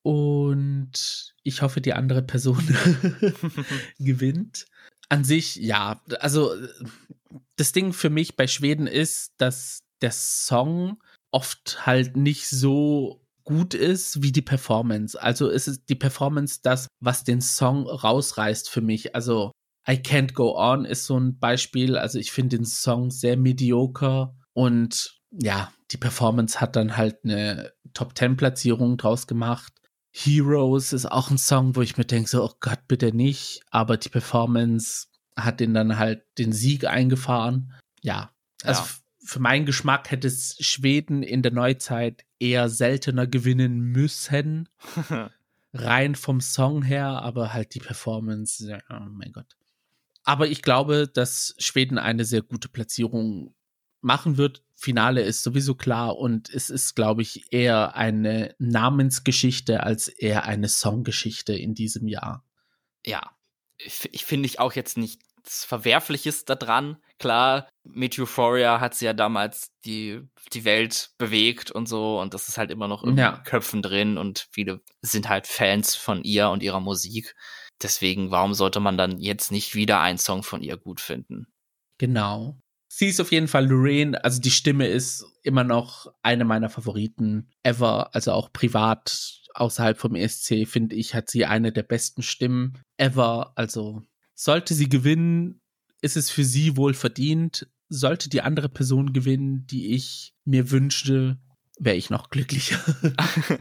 Und ich hoffe, die andere Person gewinnt. An sich, ja, also das Ding für mich bei Schweden ist, dass der Song oft halt nicht so gut ist wie die Performance. Also ist es die Performance das, was den Song rausreißt für mich. Also I Can't Go On ist so ein Beispiel. Also ich finde den Song sehr mediocre und ja, die Performance hat dann halt eine Top 10 Platzierung draus gemacht. Heroes ist auch ein Song, wo ich mir denke, so, oh Gott, bitte nicht. Aber die Performance hat den dann halt den Sieg eingefahren. Ja, also Ja. für meinen Geschmack hätte es Schweden in der Neuzeit eher seltener gewinnen müssen. Rein vom Song her, aber halt die Performance, oh mein Gott. Aber ich glaube, dass Schweden eine sehr gute Platzierung machen wird. Finale ist sowieso klar und es ist, glaube ich, eher eine Namensgeschichte als eher eine Songgeschichte in diesem Jahr. ja, ich, finde ich auch jetzt nichts Verwerfliches daran. Klar, mit Euphoria hat sie ja damals die, die Welt bewegt und so und das ist halt immer noch in Ja. Köpfen drin und viele sind halt Fans von ihr und ihrer Musik. Deswegen, warum sollte man dann jetzt nicht wieder einen Song von ihr gut finden? Genau. Sie ist auf jeden Fall Lorraine, also die Stimme ist immer noch eine meiner Favoriten ever, also auch privat außerhalb vom ESC finde ich, hat sie eine der besten Stimmen ever. Also sollte sie gewinnen, ist es für sie wohl verdient. Sollte die andere Person gewinnen, die ich mir wünschte, wäre ich noch glücklicher.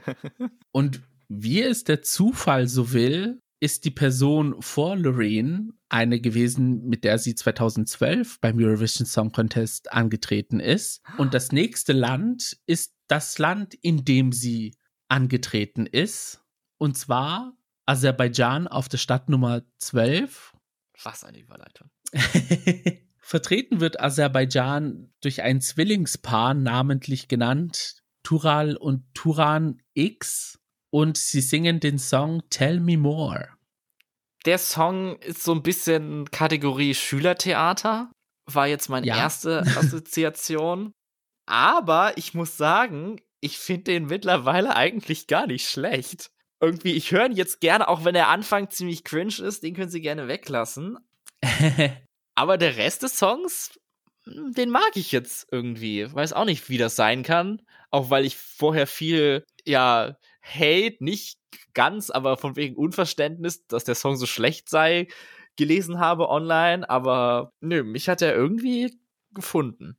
Und wie es der Zufall so will, ist die Person vor Lorraine eine gewesen, mit der sie 2012 beim Eurovision Song Contest angetreten ist. Und das nächste Land ist das Land, in dem sie angetreten ist. Und zwar Aserbaidschan auf der Stadtnummer 12. Was eine Überleitung. Vertreten wird Aserbaidschan durch ein Zwillingspaar, namentlich genannt Tural und Turan X. Und sie singen den Song Tell Me More. Der Song ist so ein bisschen Kategorie Schülertheater. War jetzt meine Ja. erste Assoziation. Aber ich muss sagen, ich finde den mittlerweile eigentlich gar nicht schlecht. Irgendwie, ich höre ihn jetzt gerne, auch wenn der Anfang ziemlich cringe ist, den können sie gerne weglassen. Aber der Rest des Songs, hm, den mag ich jetzt irgendwie. Weiß auch nicht, wie das sein kann. Auch weil ich vorher viel, ja, Hate, nicht ganz, aber von wegen Unverständnis, dass der Song so schlecht sei, gelesen habe online. Aber nö, mich hat er irgendwie gefunden.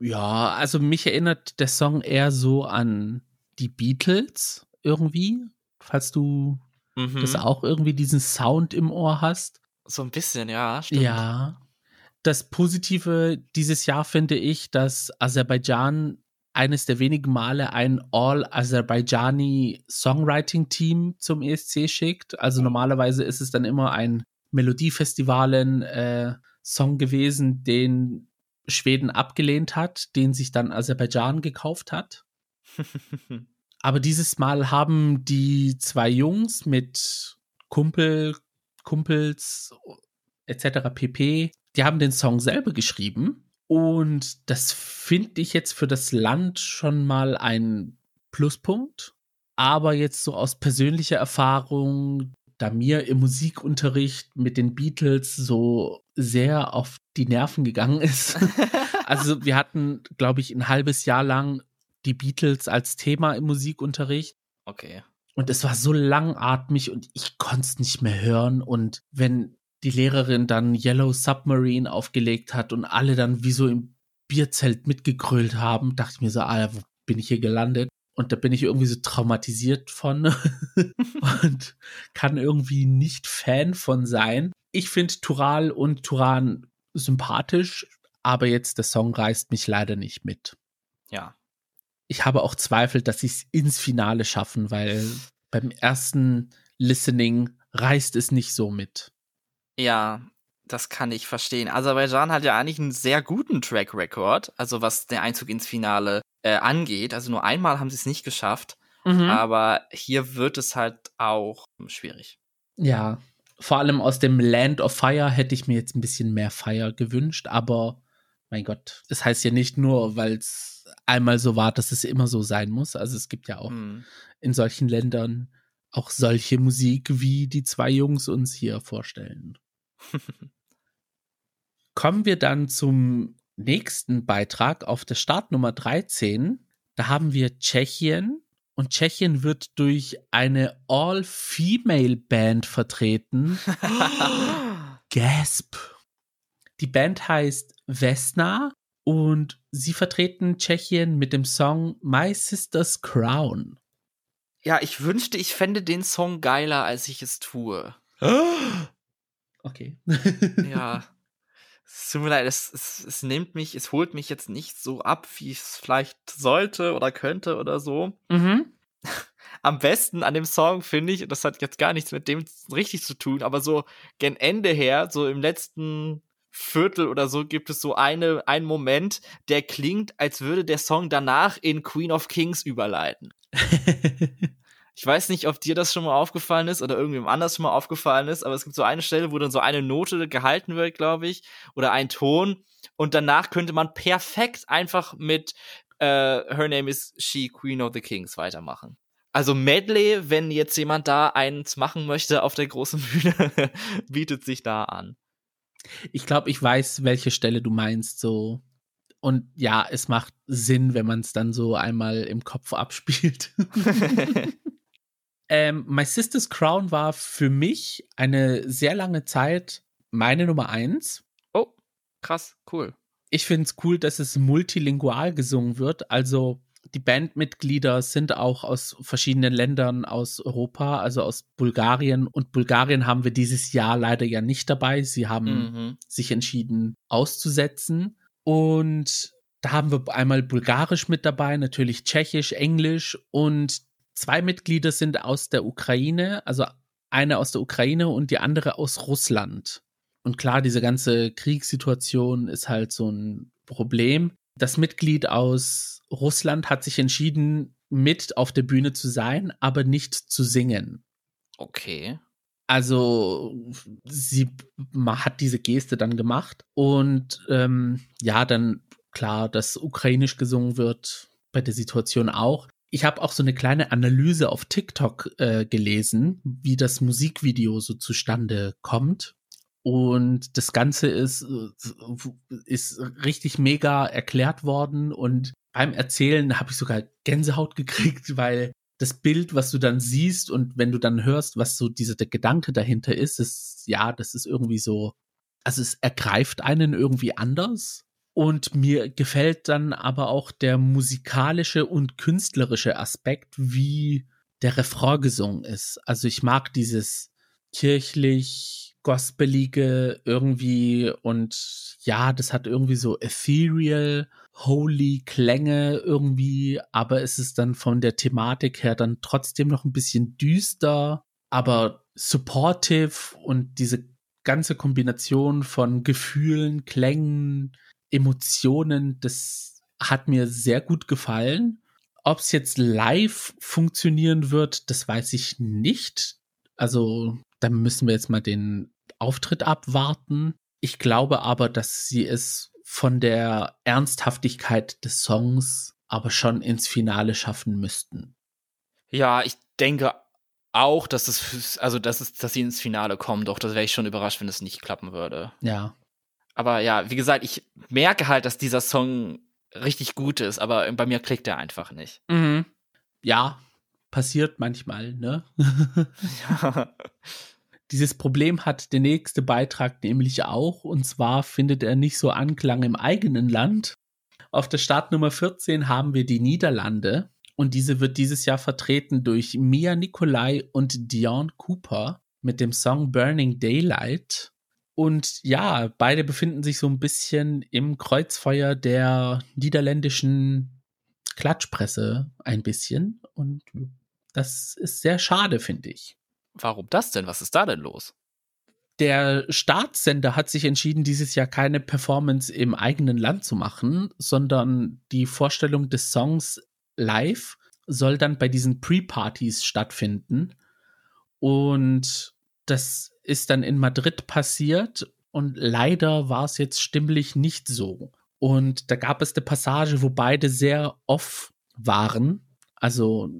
ja, also mich erinnert der Song eher so an die Beatles irgendwie, falls du Mhm. das auch irgendwie diesen Sound im Ohr hast. So ein bisschen, ja, stimmt. Ja. Das Positive dieses Jahr finde ich, dass Aserbaidschan eines der wenigen Male ein All-Aserbaidschani Songwriting-Team zum ESC schickt. Also normalerweise ist es dann immer ein Melodiefestivalen äh, gewesen, den Schweden abgelehnt hat, den sich dann Aserbaidschan gekauft hat. Aber dieses Mal haben die zwei Jungs mit Kumpel, Kumpels etc. pp. Die haben den Song selber geschrieben. Und das finde ich jetzt für das Land schon mal ein Pluspunkt. Aber jetzt so aus persönlicher Erfahrung, da mir im Musikunterricht mit den Beatles so sehr auf die Nerven gegangen ist. also wir hatten, glaube ich, ein halbes Jahr lang die Beatles als Thema im Musikunterricht. okay. Und es war so langatmig und ich konnte es nicht mehr hören. Und wenn die Lehrerin dann Yellow Submarine aufgelegt hat und alle dann wie so im Bierzelt mitgegrölt haben, dachte ich mir so, ah, wo bin ich hier gelandet? Und da bin ich irgendwie so traumatisiert von und kann irgendwie nicht Fan von sein. Ich finde Tural und Turan sympathisch, aber jetzt der Song reißt mich leider nicht mit. Ja. Ich habe auch Zweifel, dass sie es ins Finale schaffen, weil beim ersten Listening reißt es nicht so mit. Ja, das kann ich verstehen. Aserbaidschan hat ja eigentlich einen sehr guten Track Record, also was der Einzug ins Finale äh, angeht. Also nur einmal haben sie es nicht geschafft. Mhm. Aber hier wird es halt auch schwierig. Ja, vor allem aus dem Land of Fire hätte ich mir jetzt ein bisschen mehr Fire gewünscht, aber mein Gott, das heißt ja nicht nur, weil es einmal so war, dass es immer so sein muss. Also es gibt ja auch mhm. in solchen Ländern auch solche Musik, wie die zwei Jungs uns hier vorstellen. Kommen wir dann zum nächsten Beitrag auf der Startnummer 13. Da haben wir Tschechien und Tschechien wird durch eine All-Female-Band vertreten. Gasp. Die Band heißt Vesna und sie vertreten Tschechien mit dem Song My Sister's Crown. Ja, ich wünschte, ich fände den Song geiler, als ich es tue. Okay. ja. Es tut mir leid, es, es, es nimmt mich, es holt mich jetzt nicht so ab, wie es vielleicht sollte oder könnte oder so. Mhm. Am besten an dem Song finde ich, das hat jetzt gar nichts mit dem richtig zu tun, aber so gen Ende her, so im letzten Viertel oder so gibt es so eine, einen Moment, der klingt, als würde der Song danach in Queen of Kings überleiten. ich weiß nicht, ob dir das schon mal aufgefallen ist oder irgendwem anders schon mal aufgefallen ist, aber es gibt so eine Stelle, wo dann so eine Note gehalten wird, glaube ich, oder ein Ton und danach könnte man perfekt einfach mit äh, Her Name is She, Queen of the Kings weitermachen. Also Medley, wenn jetzt jemand da eins machen möchte auf der großen Bühne, bietet sich da an. Ich glaube, ich weiß, welche Stelle du meinst, so. Und ja, es macht Sinn, wenn man es dann so einmal im Kopf abspielt. ähm, My Sister's Crown war für mich eine sehr lange Zeit meine Nummer eins. Oh, krass, cool. Ich finde es cool, dass es multilingual gesungen wird. Also die Bandmitglieder sind auch aus verschiedenen Ländern aus Europa, also aus Bulgarien. Und Bulgarien haben wir dieses Jahr leider ja nicht dabei. Sie haben mhm. sich entschieden auszusetzen. Und da haben wir einmal Bulgarisch mit dabei, natürlich Tschechisch, Englisch und zwei Mitglieder sind aus der Ukraine, also eine aus der Ukraine und die andere aus Russland. Und klar, diese ganze Kriegssituation ist halt so ein Problem. Das Mitglied aus Russland hat sich entschieden, mit auf der Bühne zu sein, aber nicht zu singen. Okay. Also sie hat diese Geste dann gemacht und ähm, ja, dann klar, dass ukrainisch gesungen wird bei der Situation auch. Ich habe auch so eine kleine Analyse auf TikTok äh, gelesen, wie das Musikvideo so zustande kommt. Und das Ganze ist, äh, ist richtig mega erklärt worden und beim Erzählen habe ich sogar Gänsehaut gekriegt, weil das Bild, was du dann siehst und wenn du dann hörst, was so dieser Gedanke dahinter ist, ist, ja, das ist irgendwie so, also es ergreift einen irgendwie anders. Und mir gefällt dann aber auch der musikalische und künstlerische Aspekt, wie der Refrain gesungen ist. Also ich mag dieses kirchlich, gospelige irgendwie und ja, das hat irgendwie so ethereal holy Klänge irgendwie, aber es ist dann von der Thematik her dann trotzdem noch ein bisschen düster, aber supportive und diese ganze Kombination von Gefühlen, Klängen, Emotionen, das hat mir sehr gut gefallen. Ob es jetzt live funktionieren wird, das weiß ich nicht. Also, da müssen wir jetzt mal den Auftritt abwarten. Ich glaube aber, dass sie es von der Ernsthaftigkeit des Songs aber schon ins Finale schaffen müssten. Ja, ich denke auch, dass es, also dass es, dass sie ins Finale kommen, doch das wäre ich schon überrascht, wenn es nicht klappen würde. Ja. Aber ja, wie gesagt, ich merke halt, dass dieser Song richtig gut ist, aber bei mir klickt er einfach nicht. Mhm. Ja, passiert manchmal, ne? ja. Dieses Problem hat der nächste Beitrag nämlich auch, und zwar findet er nicht so Anklang im eigenen Land. Auf der Startnummer 14 haben wir die Niederlande und diese wird dieses Jahr vertreten durch Mia Nicolai und Dion Cooper mit dem Song Burning Daylight. Und ja, beide befinden sich so ein bisschen im Kreuzfeuer der niederländischen Klatschpresse ein bisschen. Und Das ist sehr schade, finde ich. Warum das denn? Was ist da denn los? Der Staatssender hat sich entschieden, dieses Jahr keine Performance im eigenen Land zu machen, sondern die Vorstellung des Songs live soll dann bei diesen Pre-Partys stattfinden. Und das ist dann in Madrid passiert und leider war es jetzt stimmlich nicht so. Und da gab es eine Passage, wo beide sehr off waren. Also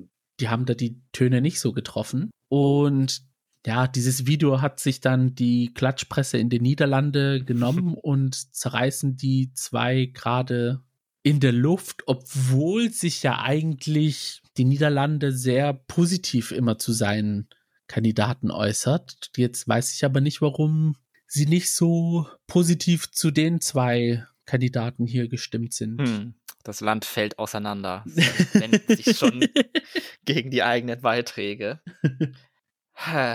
die haben da die Töne nicht so getroffen. Und ja, dieses Video hat sich dann die Klatschpresse in den Niederlande genommen und zerreißen die zwei gerade in der Luft, obwohl sich ja eigentlich die Niederlande sehr positiv immer zu seinen Kandidaten äußert. Jetzt weiß ich aber nicht, warum sie nicht so positiv zu den zwei Kandidaten hier gestimmt sind. Hm, das Land fällt auseinander. wendet sich schon gegen die eigenen Beiträge.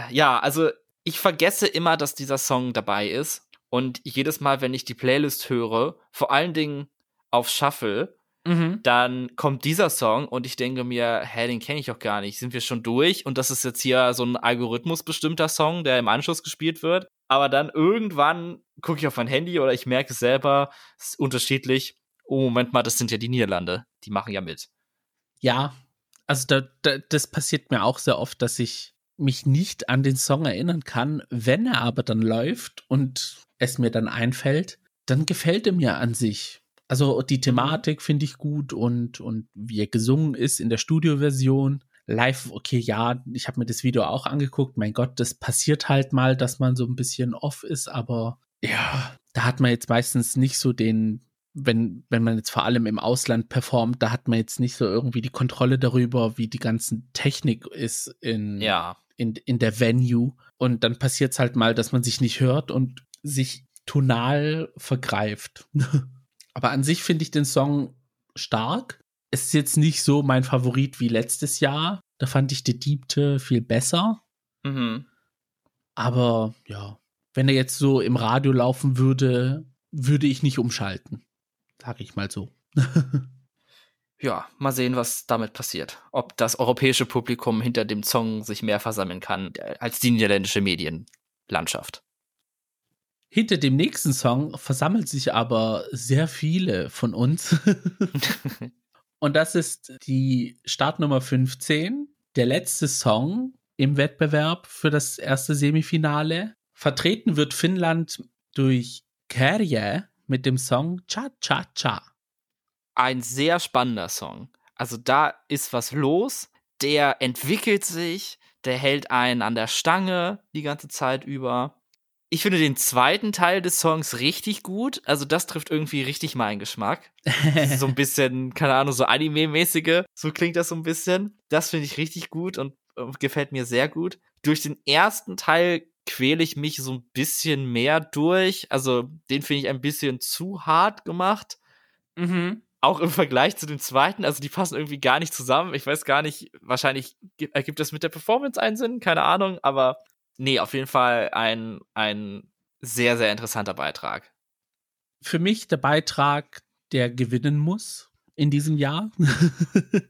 Ja, also ich vergesse immer, dass dieser Song dabei ist. Und jedes Mal, wenn ich die Playlist höre, vor allen Dingen auf Shuffle, mhm. dann kommt dieser Song und ich denke mir, hä, den kenne ich auch gar nicht. Sind wir schon durch? Und das ist jetzt hier so ein algorithmusbestimmter Song, der im Anschluss gespielt wird. Aber dann irgendwann gucke ich auf mein Handy oder ich merke es selber, es ist unterschiedlich. Oh, Moment mal, das sind ja die Niederlande. Die machen ja mit. Ja, also da, da, das passiert mir auch sehr oft, dass ich mich nicht an den Song erinnern kann. Wenn er aber dann läuft und es mir dann einfällt, dann gefällt er mir an sich. Also die Thematik finde ich gut und, und wie er gesungen ist in der Studioversion. Live, okay, ja, ich habe mir das Video auch angeguckt. Mein Gott, das passiert halt mal, dass man so ein bisschen off ist, aber ja, da hat man jetzt meistens nicht so den, wenn, wenn man jetzt vor allem im Ausland performt, da hat man jetzt nicht so irgendwie die Kontrolle darüber, wie die ganze Technik ist in, ja. in, in der Venue. Und dann passiert es halt mal, dass man sich nicht hört und sich tonal vergreift. Aber an sich finde ich den Song stark es ist jetzt nicht so mein Favorit wie letztes Jahr. Da fand ich die Diebte viel besser. Mhm. Aber ja, wenn er jetzt so im Radio laufen würde, würde ich nicht umschalten. Sag ich mal so. ja, mal sehen, was damit passiert. Ob das europäische Publikum hinter dem Song sich mehr versammeln kann als die niederländische Medienlandschaft. Hinter dem nächsten Song versammelt sich aber sehr viele von uns. Und das ist die Startnummer 15, der letzte Song im Wettbewerb für das erste Semifinale. Vertreten wird Finnland durch Kärje mit dem Song Cha Cha Cha. Ein sehr spannender Song. Also da ist was los, der entwickelt sich, der hält einen an der Stange die ganze Zeit über. Ich finde den zweiten Teil des Songs richtig gut. Also das trifft irgendwie richtig meinen Geschmack. so ein bisschen, keine Ahnung, so Anime-mäßige. So klingt das so ein bisschen. Das finde ich richtig gut und äh, gefällt mir sehr gut. Durch den ersten Teil quäle ich mich so ein bisschen mehr durch. Also den finde ich ein bisschen zu hart gemacht. Mhm. Auch im Vergleich zu dem zweiten. Also die passen irgendwie gar nicht zusammen. Ich weiß gar nicht, wahrscheinlich ergibt das mit der Performance einen Sinn, keine Ahnung. Aber nee, auf jeden Fall ein, ein sehr, sehr interessanter Beitrag. Für mich der Beitrag, der gewinnen muss in diesem Jahr.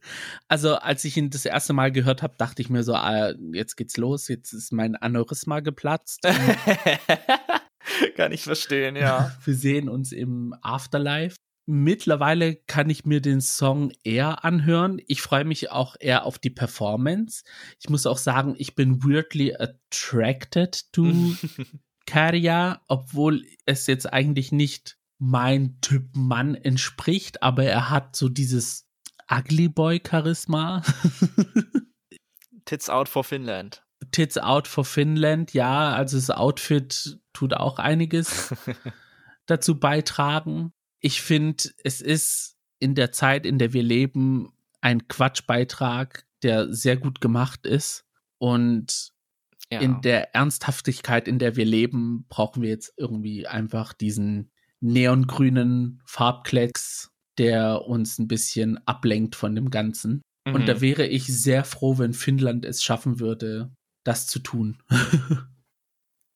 also als ich ihn das erste Mal gehört habe, dachte ich mir so, ah, jetzt geht's los, jetzt ist mein Aneurysma geplatzt. Kann ich verstehen, ja. Wir sehen uns im Afterlife. Mittlerweile kann ich mir den Song eher anhören. Ich freue mich auch eher auf die Performance. Ich muss auch sagen, ich bin weirdly attracted to Karia, obwohl es jetzt eigentlich nicht mein Typ Mann entspricht, aber er hat so dieses Ugly Boy Charisma. Tits out for Finland. Tits out for Finland, ja, also das Outfit tut auch einiges dazu beitragen ich finde, es ist in der Zeit, in der wir leben, ein Quatschbeitrag, der sehr gut gemacht ist. Und ja. in der Ernsthaftigkeit, in der wir leben, brauchen wir jetzt irgendwie einfach diesen neongrünen Farbklecks, der uns ein bisschen ablenkt von dem Ganzen. Mhm. Und da mhm. wäre ich sehr froh, wenn Finnland es schaffen würde, das zu tun.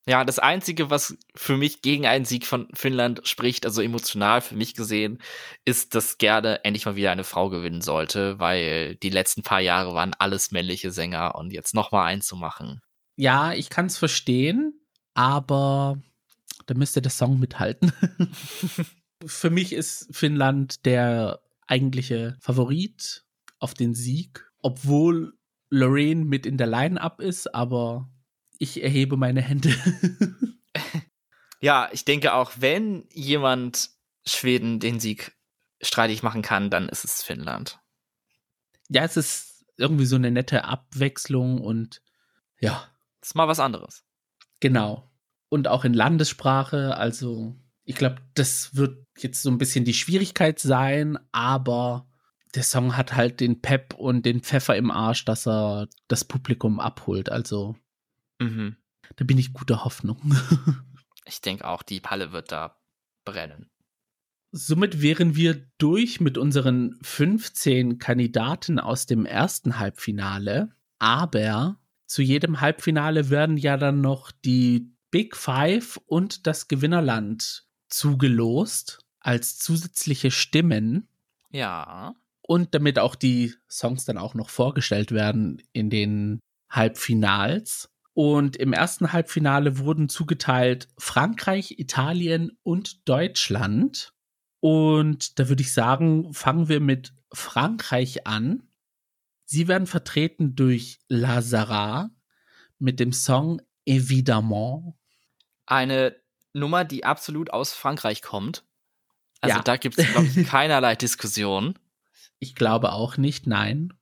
Ja, das Einzige, was für mich gegen einen Sieg von Finnland spricht, also emotional für mich gesehen, ist, dass gerne endlich mal wieder eine Frau gewinnen sollte, weil die letzten paar Jahre waren alles männliche Sänger und jetzt noch mal einen zu machen. Ja, ich kann es verstehen, aber da müsste der Song mithalten. für mich ist Finnland der eigentliche Favorit auf den Sieg, obwohl Lorraine mit in der Line-Up ist, aber ich erhebe meine Hände. ja, ich denke auch, wenn jemand Schweden den Sieg streitig machen kann, dann ist es Finnland. Ja, es ist irgendwie so eine nette Abwechslung und ja. Ist mal was anderes. Genau. Und auch in Landessprache, also ich glaube, das wird jetzt so ein bisschen die Schwierigkeit sein, aber der Song hat halt den Pep und den Pfeffer im Arsch, dass er das Publikum abholt. Also Mhm. Da bin ich guter Hoffnung. ich denke auch, die Palle wird da brennen. Somit wären wir durch mit unseren 15 Kandidaten aus dem ersten Halbfinale. Aber zu jedem Halbfinale werden ja dann noch die Big Five und das Gewinnerland zugelost als zusätzliche Stimmen. Ja. Und damit auch die Songs dann auch noch vorgestellt werden in den Halbfinals. Und im ersten Halbfinale wurden zugeteilt Frankreich, Italien und Deutschland. Und da würde ich sagen, fangen wir mit Frankreich an. Sie werden vertreten durch Lazara mit dem Song Évidemment. Eine Nummer, die absolut aus Frankreich kommt. Also ja. da gibt es, glaube ich, keinerlei Diskussion. Ich glaube auch nicht, nein.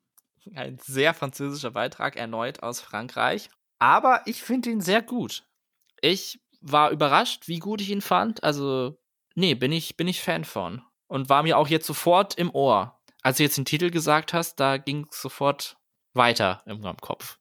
Ein sehr französischer Beitrag erneut aus Frankreich. Aber ich finde ihn sehr gut. Ich war überrascht, wie gut ich ihn fand. Also, nee, bin ich, bin ich Fan von. Und war mir auch jetzt sofort im Ohr. Als du jetzt den Titel gesagt hast, da ging es sofort weiter im Kopf.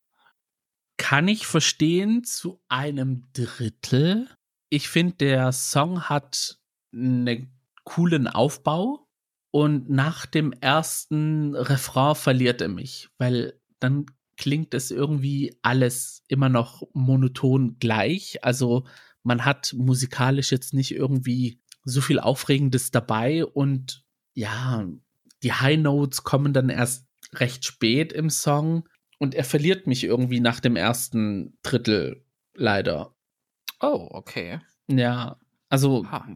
Kann ich verstehen zu einem Drittel. Ich finde, der Song hat einen coolen Aufbau und nach dem ersten Refrain verliert er mich, weil dann klingt es irgendwie alles immer noch monoton gleich. Also man hat musikalisch jetzt nicht irgendwie so viel Aufregendes dabei und ja, die High Notes kommen dann erst recht spät im Song und er verliert mich irgendwie nach dem ersten Drittel leider. Oh, okay. Ja, also ha.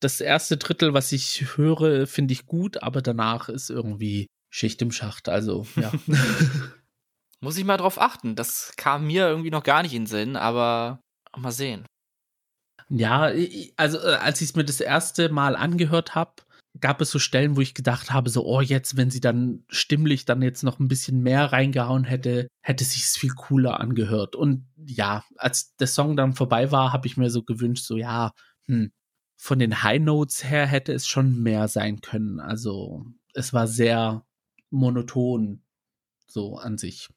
das erste Drittel, was ich höre, finde ich gut, aber danach ist irgendwie Schicht im Schacht. Also, ja. Muss ich mal drauf achten. Das kam mir irgendwie noch gar nicht in den Sinn, aber mal sehen. Ja, also äh, als ich es mir das erste Mal angehört habe, gab es so Stellen, wo ich gedacht habe, so, oh, jetzt, wenn sie dann stimmlich dann jetzt noch ein bisschen mehr reingehauen hätte, hätte sich's viel cooler angehört. Und ja, als der Song dann vorbei war, habe ich mir so gewünscht, so, ja, hm, von den High Notes her hätte es schon mehr sein können. Also, es war sehr monoton, so an sich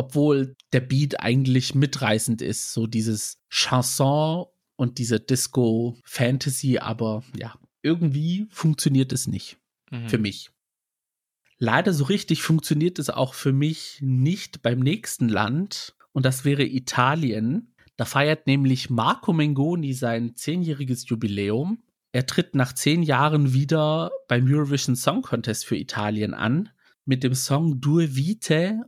obwohl der Beat eigentlich mitreißend ist, so dieses Chanson und diese Disco Fantasy, aber ja, irgendwie funktioniert es nicht mhm. für mich. Leider so richtig funktioniert es auch für mich nicht beim nächsten Land und das wäre Italien. Da feiert nämlich Marco Mengoni sein zehnjähriges Jubiläum. Er tritt nach zehn Jahren wieder beim Eurovision Song Contest für Italien an mit dem Song Due Vite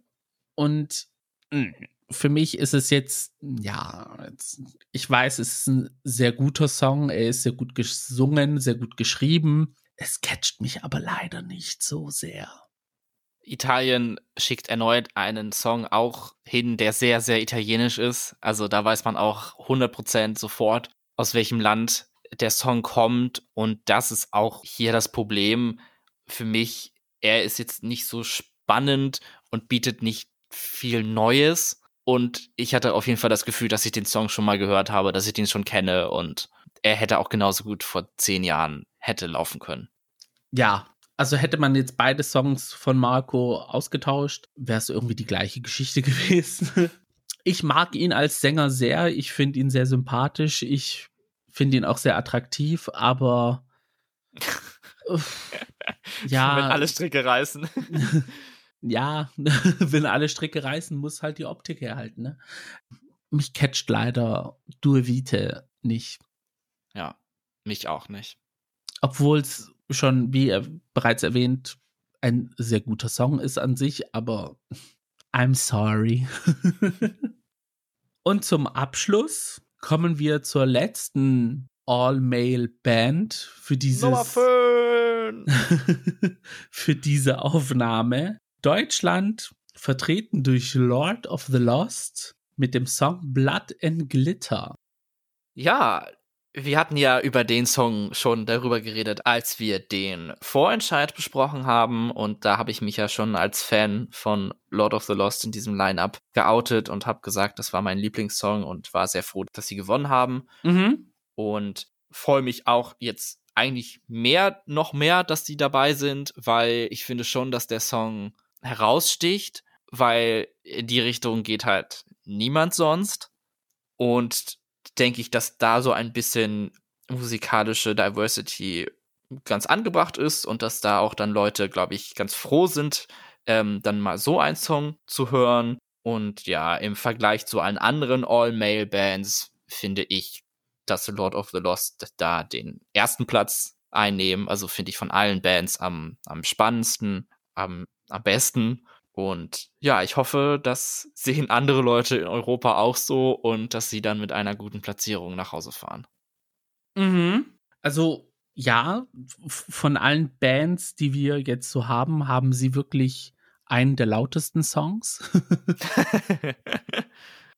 und hm, für mich ist es jetzt, ja, jetzt, ich weiß, es ist ein sehr guter Song, er ist sehr gut gesungen, sehr gut geschrieben. Es catcht mich aber leider nicht so sehr. Italien schickt erneut einen Song auch hin, der sehr, sehr italienisch ist. Also da weiß man auch 100% sofort, aus welchem Land der Song kommt. Und das ist auch hier das Problem für mich. Er ist jetzt nicht so spannend und bietet nicht viel Neues. Und ich hatte auf jeden Fall das Gefühl, dass ich den Song schon mal gehört habe, dass ich den schon kenne und er hätte auch genauso gut vor zehn Jahren hätte laufen können. Ja, also hätte man jetzt beide Songs von Marco ausgetauscht, wäre es irgendwie die gleiche Geschichte gewesen. Ich mag ihn als Sänger sehr, ich finde ihn sehr sympathisch, ich finde ihn auch sehr attraktiv, aber ja. Wenn alle Stricke reißen. ja, wenn alle Stricke reißen, muss halt die Optik herhalten. Ne? mich catcht leider Due Vite nicht. Ja, mich auch nicht. Obwohl es schon, wie bereits erwähnt, ein sehr guter Song ist an sich, aber I'm sorry. Und zum Abschluss kommen wir zur letzten All-Male-Band für dieses für diese Aufnahme. Deutschland vertreten durch Lord of the Lost mit dem Song Blood and Glitter. Ja, wir hatten ja über den Song schon darüber geredet, als wir den Vorentscheid besprochen haben. Und da habe ich mich ja schon als Fan von Lord of the Lost in diesem Line-up geoutet und habe gesagt, das war mein Lieblingssong und war sehr froh, dass sie gewonnen haben. Mhm. Und freue mich auch jetzt eigentlich mehr, noch mehr, dass die dabei sind, weil ich finde schon, dass der Song heraussticht, weil in die Richtung geht halt niemand sonst. Und denke ich, dass da so ein bisschen musikalische Diversity ganz angebracht ist und dass da auch dann Leute, glaube ich, ganz froh sind, ähm, dann mal so einen Song zu hören. Und ja, im Vergleich zu allen anderen All-Male-Bands finde ich, dass Lord of the Lost da den ersten Platz einnehmen. Also finde ich von allen Bands am, am spannendsten, am, am besten. Und ja, ich hoffe, das sehen andere Leute in Europa auch so und dass sie dann mit einer guten Platzierung nach Hause fahren. Mhm. Also ja, von allen Bands, die wir jetzt so haben, haben sie wirklich einen der lautesten Songs.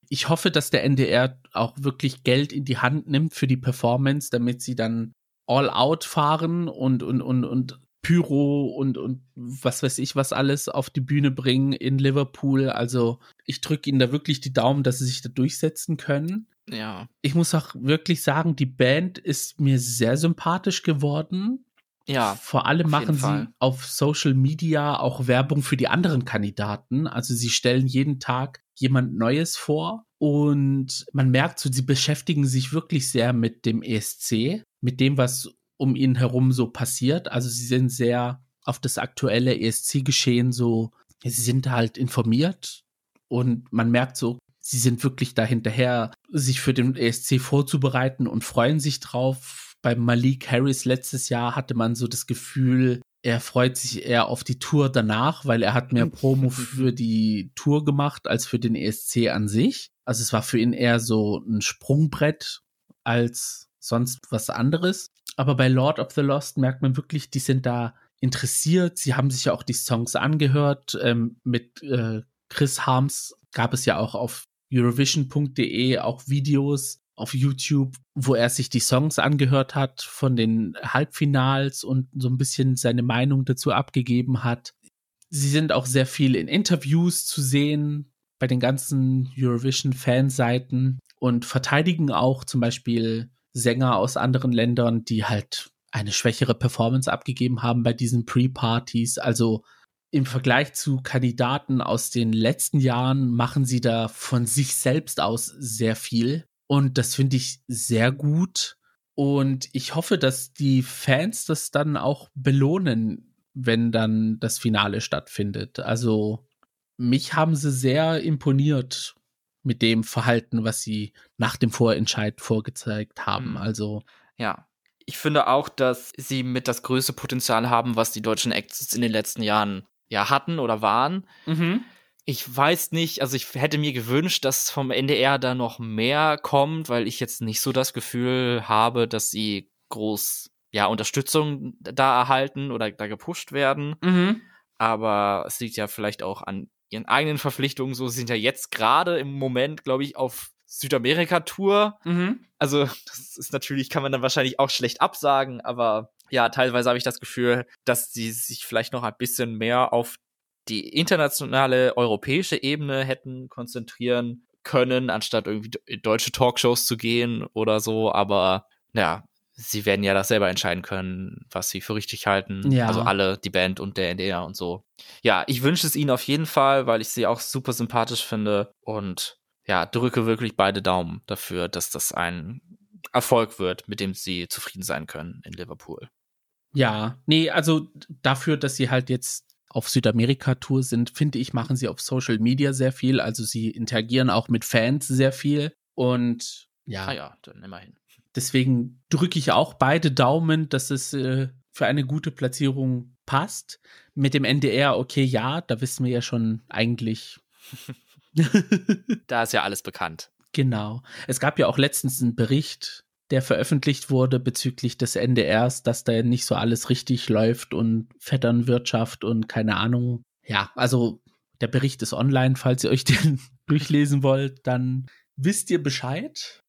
ich hoffe, dass der NDR auch wirklich Geld in die Hand nimmt für die Performance, damit sie dann all out fahren und, und, und, und Pyro und, und was weiß ich was alles auf die Bühne bringen in Liverpool. Also ich drücke ihnen da wirklich die Daumen, dass sie sich da durchsetzen können. Ja. Ich muss auch wirklich sagen, die Band ist mir sehr sympathisch geworden. Ja. Vor allem machen sie auf Social Media auch Werbung für die anderen Kandidaten. Also sie stellen jeden Tag jemand Neues vor und man merkt so, sie beschäftigen sich wirklich sehr mit dem ESC, mit dem, was um ihn herum so passiert. Also sie sind sehr auf das aktuelle ESC-Geschehen so, sie sind halt informiert und man merkt so, sie sind wirklich da hinterher, sich für den ESC vorzubereiten und freuen sich drauf. Bei Malik Harris letztes Jahr hatte man so das Gefühl, er freut sich eher auf die Tour danach, weil er hat mehr Promo für die Tour gemacht als für den ESC an sich. Also es war für ihn eher so ein Sprungbrett als sonst was anderes. Aber bei Lord of the Lost merkt man wirklich, die sind da interessiert. Sie haben sich ja auch die Songs angehört. Ähm, mit äh, Chris Harms gab es ja auch auf Eurovision.de auch Videos auf YouTube, wo er sich die Songs angehört hat von den Halbfinals und so ein bisschen seine Meinung dazu abgegeben hat. Sie sind auch sehr viel in Interviews zu sehen bei den ganzen Eurovision-Fanseiten und verteidigen auch zum Beispiel Sänger aus anderen Ländern, die halt eine schwächere Performance abgegeben haben bei diesen Pre-Partys. Also im Vergleich zu Kandidaten aus den letzten Jahren machen sie da von sich selbst aus sehr viel. Und das finde ich sehr gut. Und ich hoffe, dass die Fans das dann auch belohnen, wenn dann das Finale stattfindet. Also mich haben sie sehr imponiert mit dem Verhalten, was sie nach dem Vorentscheid vorgezeigt haben. Mhm. Also ja, ich finde auch, dass sie mit das größte Potenzial haben, was die deutschen Acts in den letzten Jahren ja hatten oder waren. Mhm. Ich weiß nicht, also ich hätte mir gewünscht, dass vom NDR da noch mehr kommt, weil ich jetzt nicht so das Gefühl habe, dass sie groß ja Unterstützung da erhalten oder da gepusht werden. Mhm. Aber es liegt ja vielleicht auch an ihren eigenen Verpflichtungen so, sind ja jetzt gerade im Moment, glaube ich, auf Südamerika-Tour. Mhm. Also, das ist natürlich, kann man dann wahrscheinlich auch schlecht absagen, aber ja, teilweise habe ich das Gefühl, dass sie sich vielleicht noch ein bisschen mehr auf die internationale europäische Ebene hätten konzentrieren können, anstatt irgendwie deutsche Talkshows zu gehen oder so. Aber ja, sie werden ja das selber entscheiden können, was sie für richtig halten. Ja. Also alle, die Band und der NDR und so. Ja, ich wünsche es ihnen auf jeden Fall, weil ich sie auch super sympathisch finde und ja, drücke wirklich beide Daumen dafür, dass das ein Erfolg wird, mit dem sie zufrieden sein können in Liverpool. Ja, nee, also dafür, dass sie halt jetzt auf Südamerika-Tour sind, finde ich, machen sie auf Social Media sehr viel. Also sie interagieren auch mit Fans sehr viel. Und ja. Ah ja, dann immerhin. Deswegen drücke ich auch beide Daumen, dass es äh, für eine gute Platzierung passt. Mit dem NDR, okay, ja, da wissen wir ja schon eigentlich. da ist ja alles bekannt. Genau. Es gab ja auch letztens einen Bericht, der veröffentlicht wurde bezüglich des NDRs, dass da nicht so alles richtig läuft und Vetternwirtschaft und keine Ahnung. Ja, also der Bericht ist online, falls ihr euch den durchlesen wollt, dann wisst ihr Bescheid.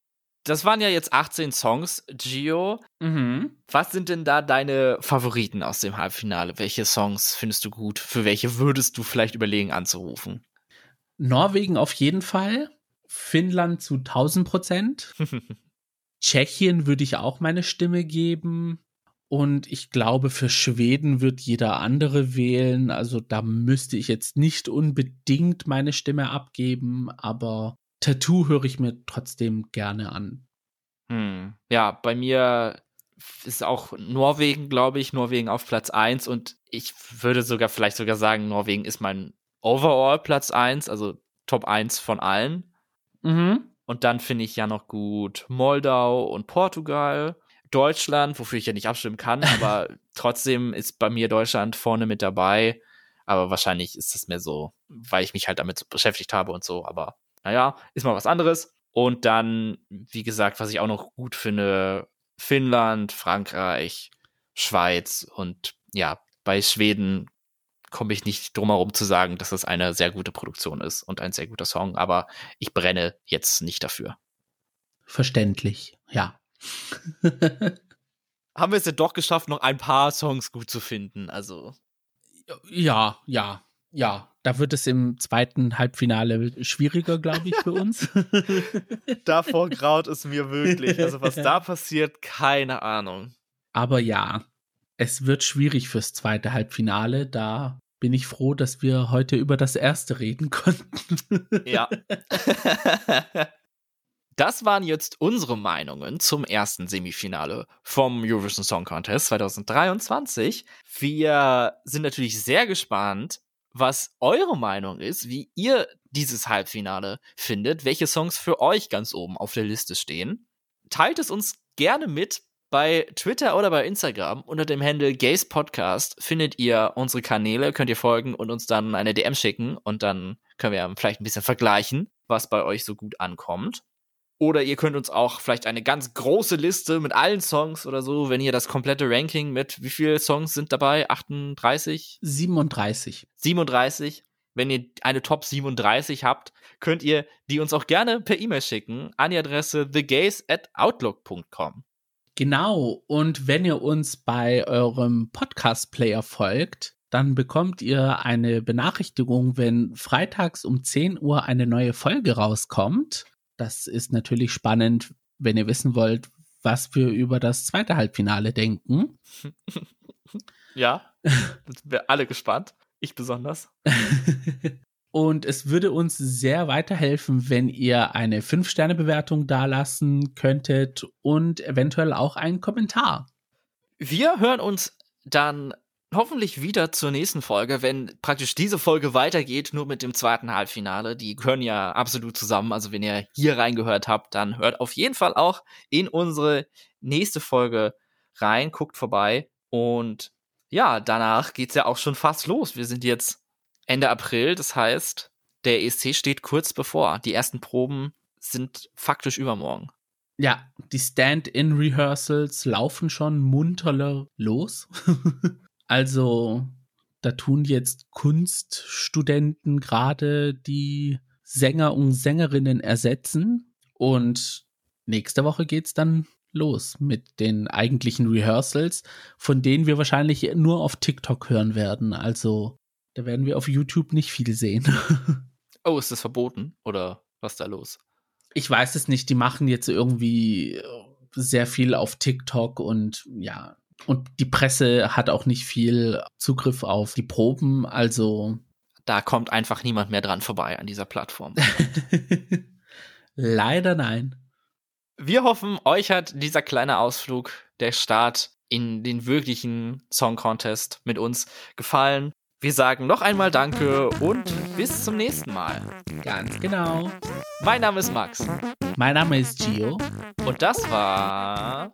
Das waren ja jetzt 18 Songs, Gio. Mhm. Was sind denn da deine Favoriten aus dem Halbfinale? Welche Songs findest du gut? Für welche würdest du vielleicht überlegen anzurufen? Norwegen auf jeden Fall. Finnland zu 1000 Prozent. Tschechien würde ich auch meine Stimme geben. Und ich glaube, für Schweden wird jeder andere wählen. Also da müsste ich jetzt nicht unbedingt meine Stimme abgeben, aber Tattoo höre ich mir trotzdem gerne an. Hm. Ja, bei mir ist auch Norwegen, glaube ich, Norwegen auf Platz 1 und ich würde sogar vielleicht sogar sagen, Norwegen ist mein Overall Platz 1, also Top 1 von allen. Mhm. Und dann finde ich ja noch gut Moldau und Portugal. Deutschland, wofür ich ja nicht abstimmen kann, aber trotzdem ist bei mir Deutschland vorne mit dabei. Aber wahrscheinlich ist es mehr so, weil ich mich halt damit beschäftigt habe und so. Aber naja, ist mal was anderes. Und dann, wie gesagt, was ich auch noch gut finde, Finnland, Frankreich, Schweiz und ja, bei Schweden komme ich nicht drum herum zu sagen, dass das eine sehr gute Produktion ist und ein sehr guter Song, aber ich brenne jetzt nicht dafür. Verständlich, ja. Haben wir es ja doch geschafft, noch ein paar Songs gut zu finden, also. Ja, ja, ja, da wird es im zweiten Halbfinale schwieriger, glaube ich, für uns. Davor graut es mir wirklich. Also was da passiert, keine Ahnung. Aber ja, es wird schwierig fürs zweite Halbfinale. Da bin ich froh, dass wir heute über das erste reden konnten. ja. Das waren jetzt unsere Meinungen zum ersten Semifinale vom Eurovision Song Contest 2023. Wir sind natürlich sehr gespannt, was eure Meinung ist, wie ihr dieses Halbfinale findet, welche Songs für euch ganz oben auf der Liste stehen. Teilt es uns gerne mit. Bei Twitter oder bei Instagram unter dem Handle Gays Podcast findet ihr unsere Kanäle, könnt ihr folgen und uns dann eine DM schicken und dann können wir vielleicht ein bisschen vergleichen, was bei euch so gut ankommt. Oder ihr könnt uns auch vielleicht eine ganz große Liste mit allen Songs oder so, wenn ihr das komplette Ranking mit, wie viele Songs sind dabei? 38? 37. 37. Wenn ihr eine Top 37 habt, könnt ihr die uns auch gerne per E-Mail schicken an die Adresse thegays at outlook.com. Genau. Und wenn ihr uns bei eurem Podcast-Player folgt, dann bekommt ihr eine Benachrichtigung, wenn freitags um 10 Uhr eine neue Folge rauskommt. Das ist natürlich spannend, wenn ihr wissen wollt, was wir über das zweite Halbfinale denken. Ja, wir alle gespannt. Ich besonders. Und es würde uns sehr weiterhelfen, wenn ihr eine 5-Sterne-Bewertung dalassen könntet und eventuell auch einen Kommentar. Wir hören uns dann hoffentlich wieder zur nächsten Folge, wenn praktisch diese Folge weitergeht, nur mit dem zweiten Halbfinale. Die gehören ja absolut zusammen. Also wenn ihr hier reingehört habt, dann hört auf jeden Fall auch in unsere nächste Folge rein, guckt vorbei. Und ja, danach geht's ja auch schon fast los. Wir sind jetzt Ende April, das heißt, der ESC steht kurz bevor. Die ersten Proben sind faktisch übermorgen. Ja, die Stand-in-Rehearsals laufen schon munter los. Also, da tun jetzt Kunststudenten gerade die Sänger und Sängerinnen ersetzen. Und nächste Woche geht's dann los mit den eigentlichen Rehearsals, von denen wir wahrscheinlich nur auf TikTok hören werden. Also, da werden wir auf YouTube nicht viel sehen. oh, ist das verboten? Oder was ist da los? Ich weiß es nicht. Die machen jetzt irgendwie sehr viel auf TikTok und ja, und die Presse hat auch nicht viel Zugriff auf die Proben, also. Da kommt einfach niemand mehr dran vorbei an dieser Plattform. Leider nein. Wir hoffen, euch hat dieser kleine Ausflug, der Start in den wirklichen Song Contest mit uns gefallen. Wir sagen noch einmal Danke und bis zum nächsten Mal. Ganz genau. Mein Name ist Max. Mein Name ist Gio. Und das war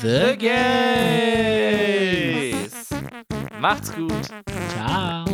The Gays. Macht's gut. Ciao.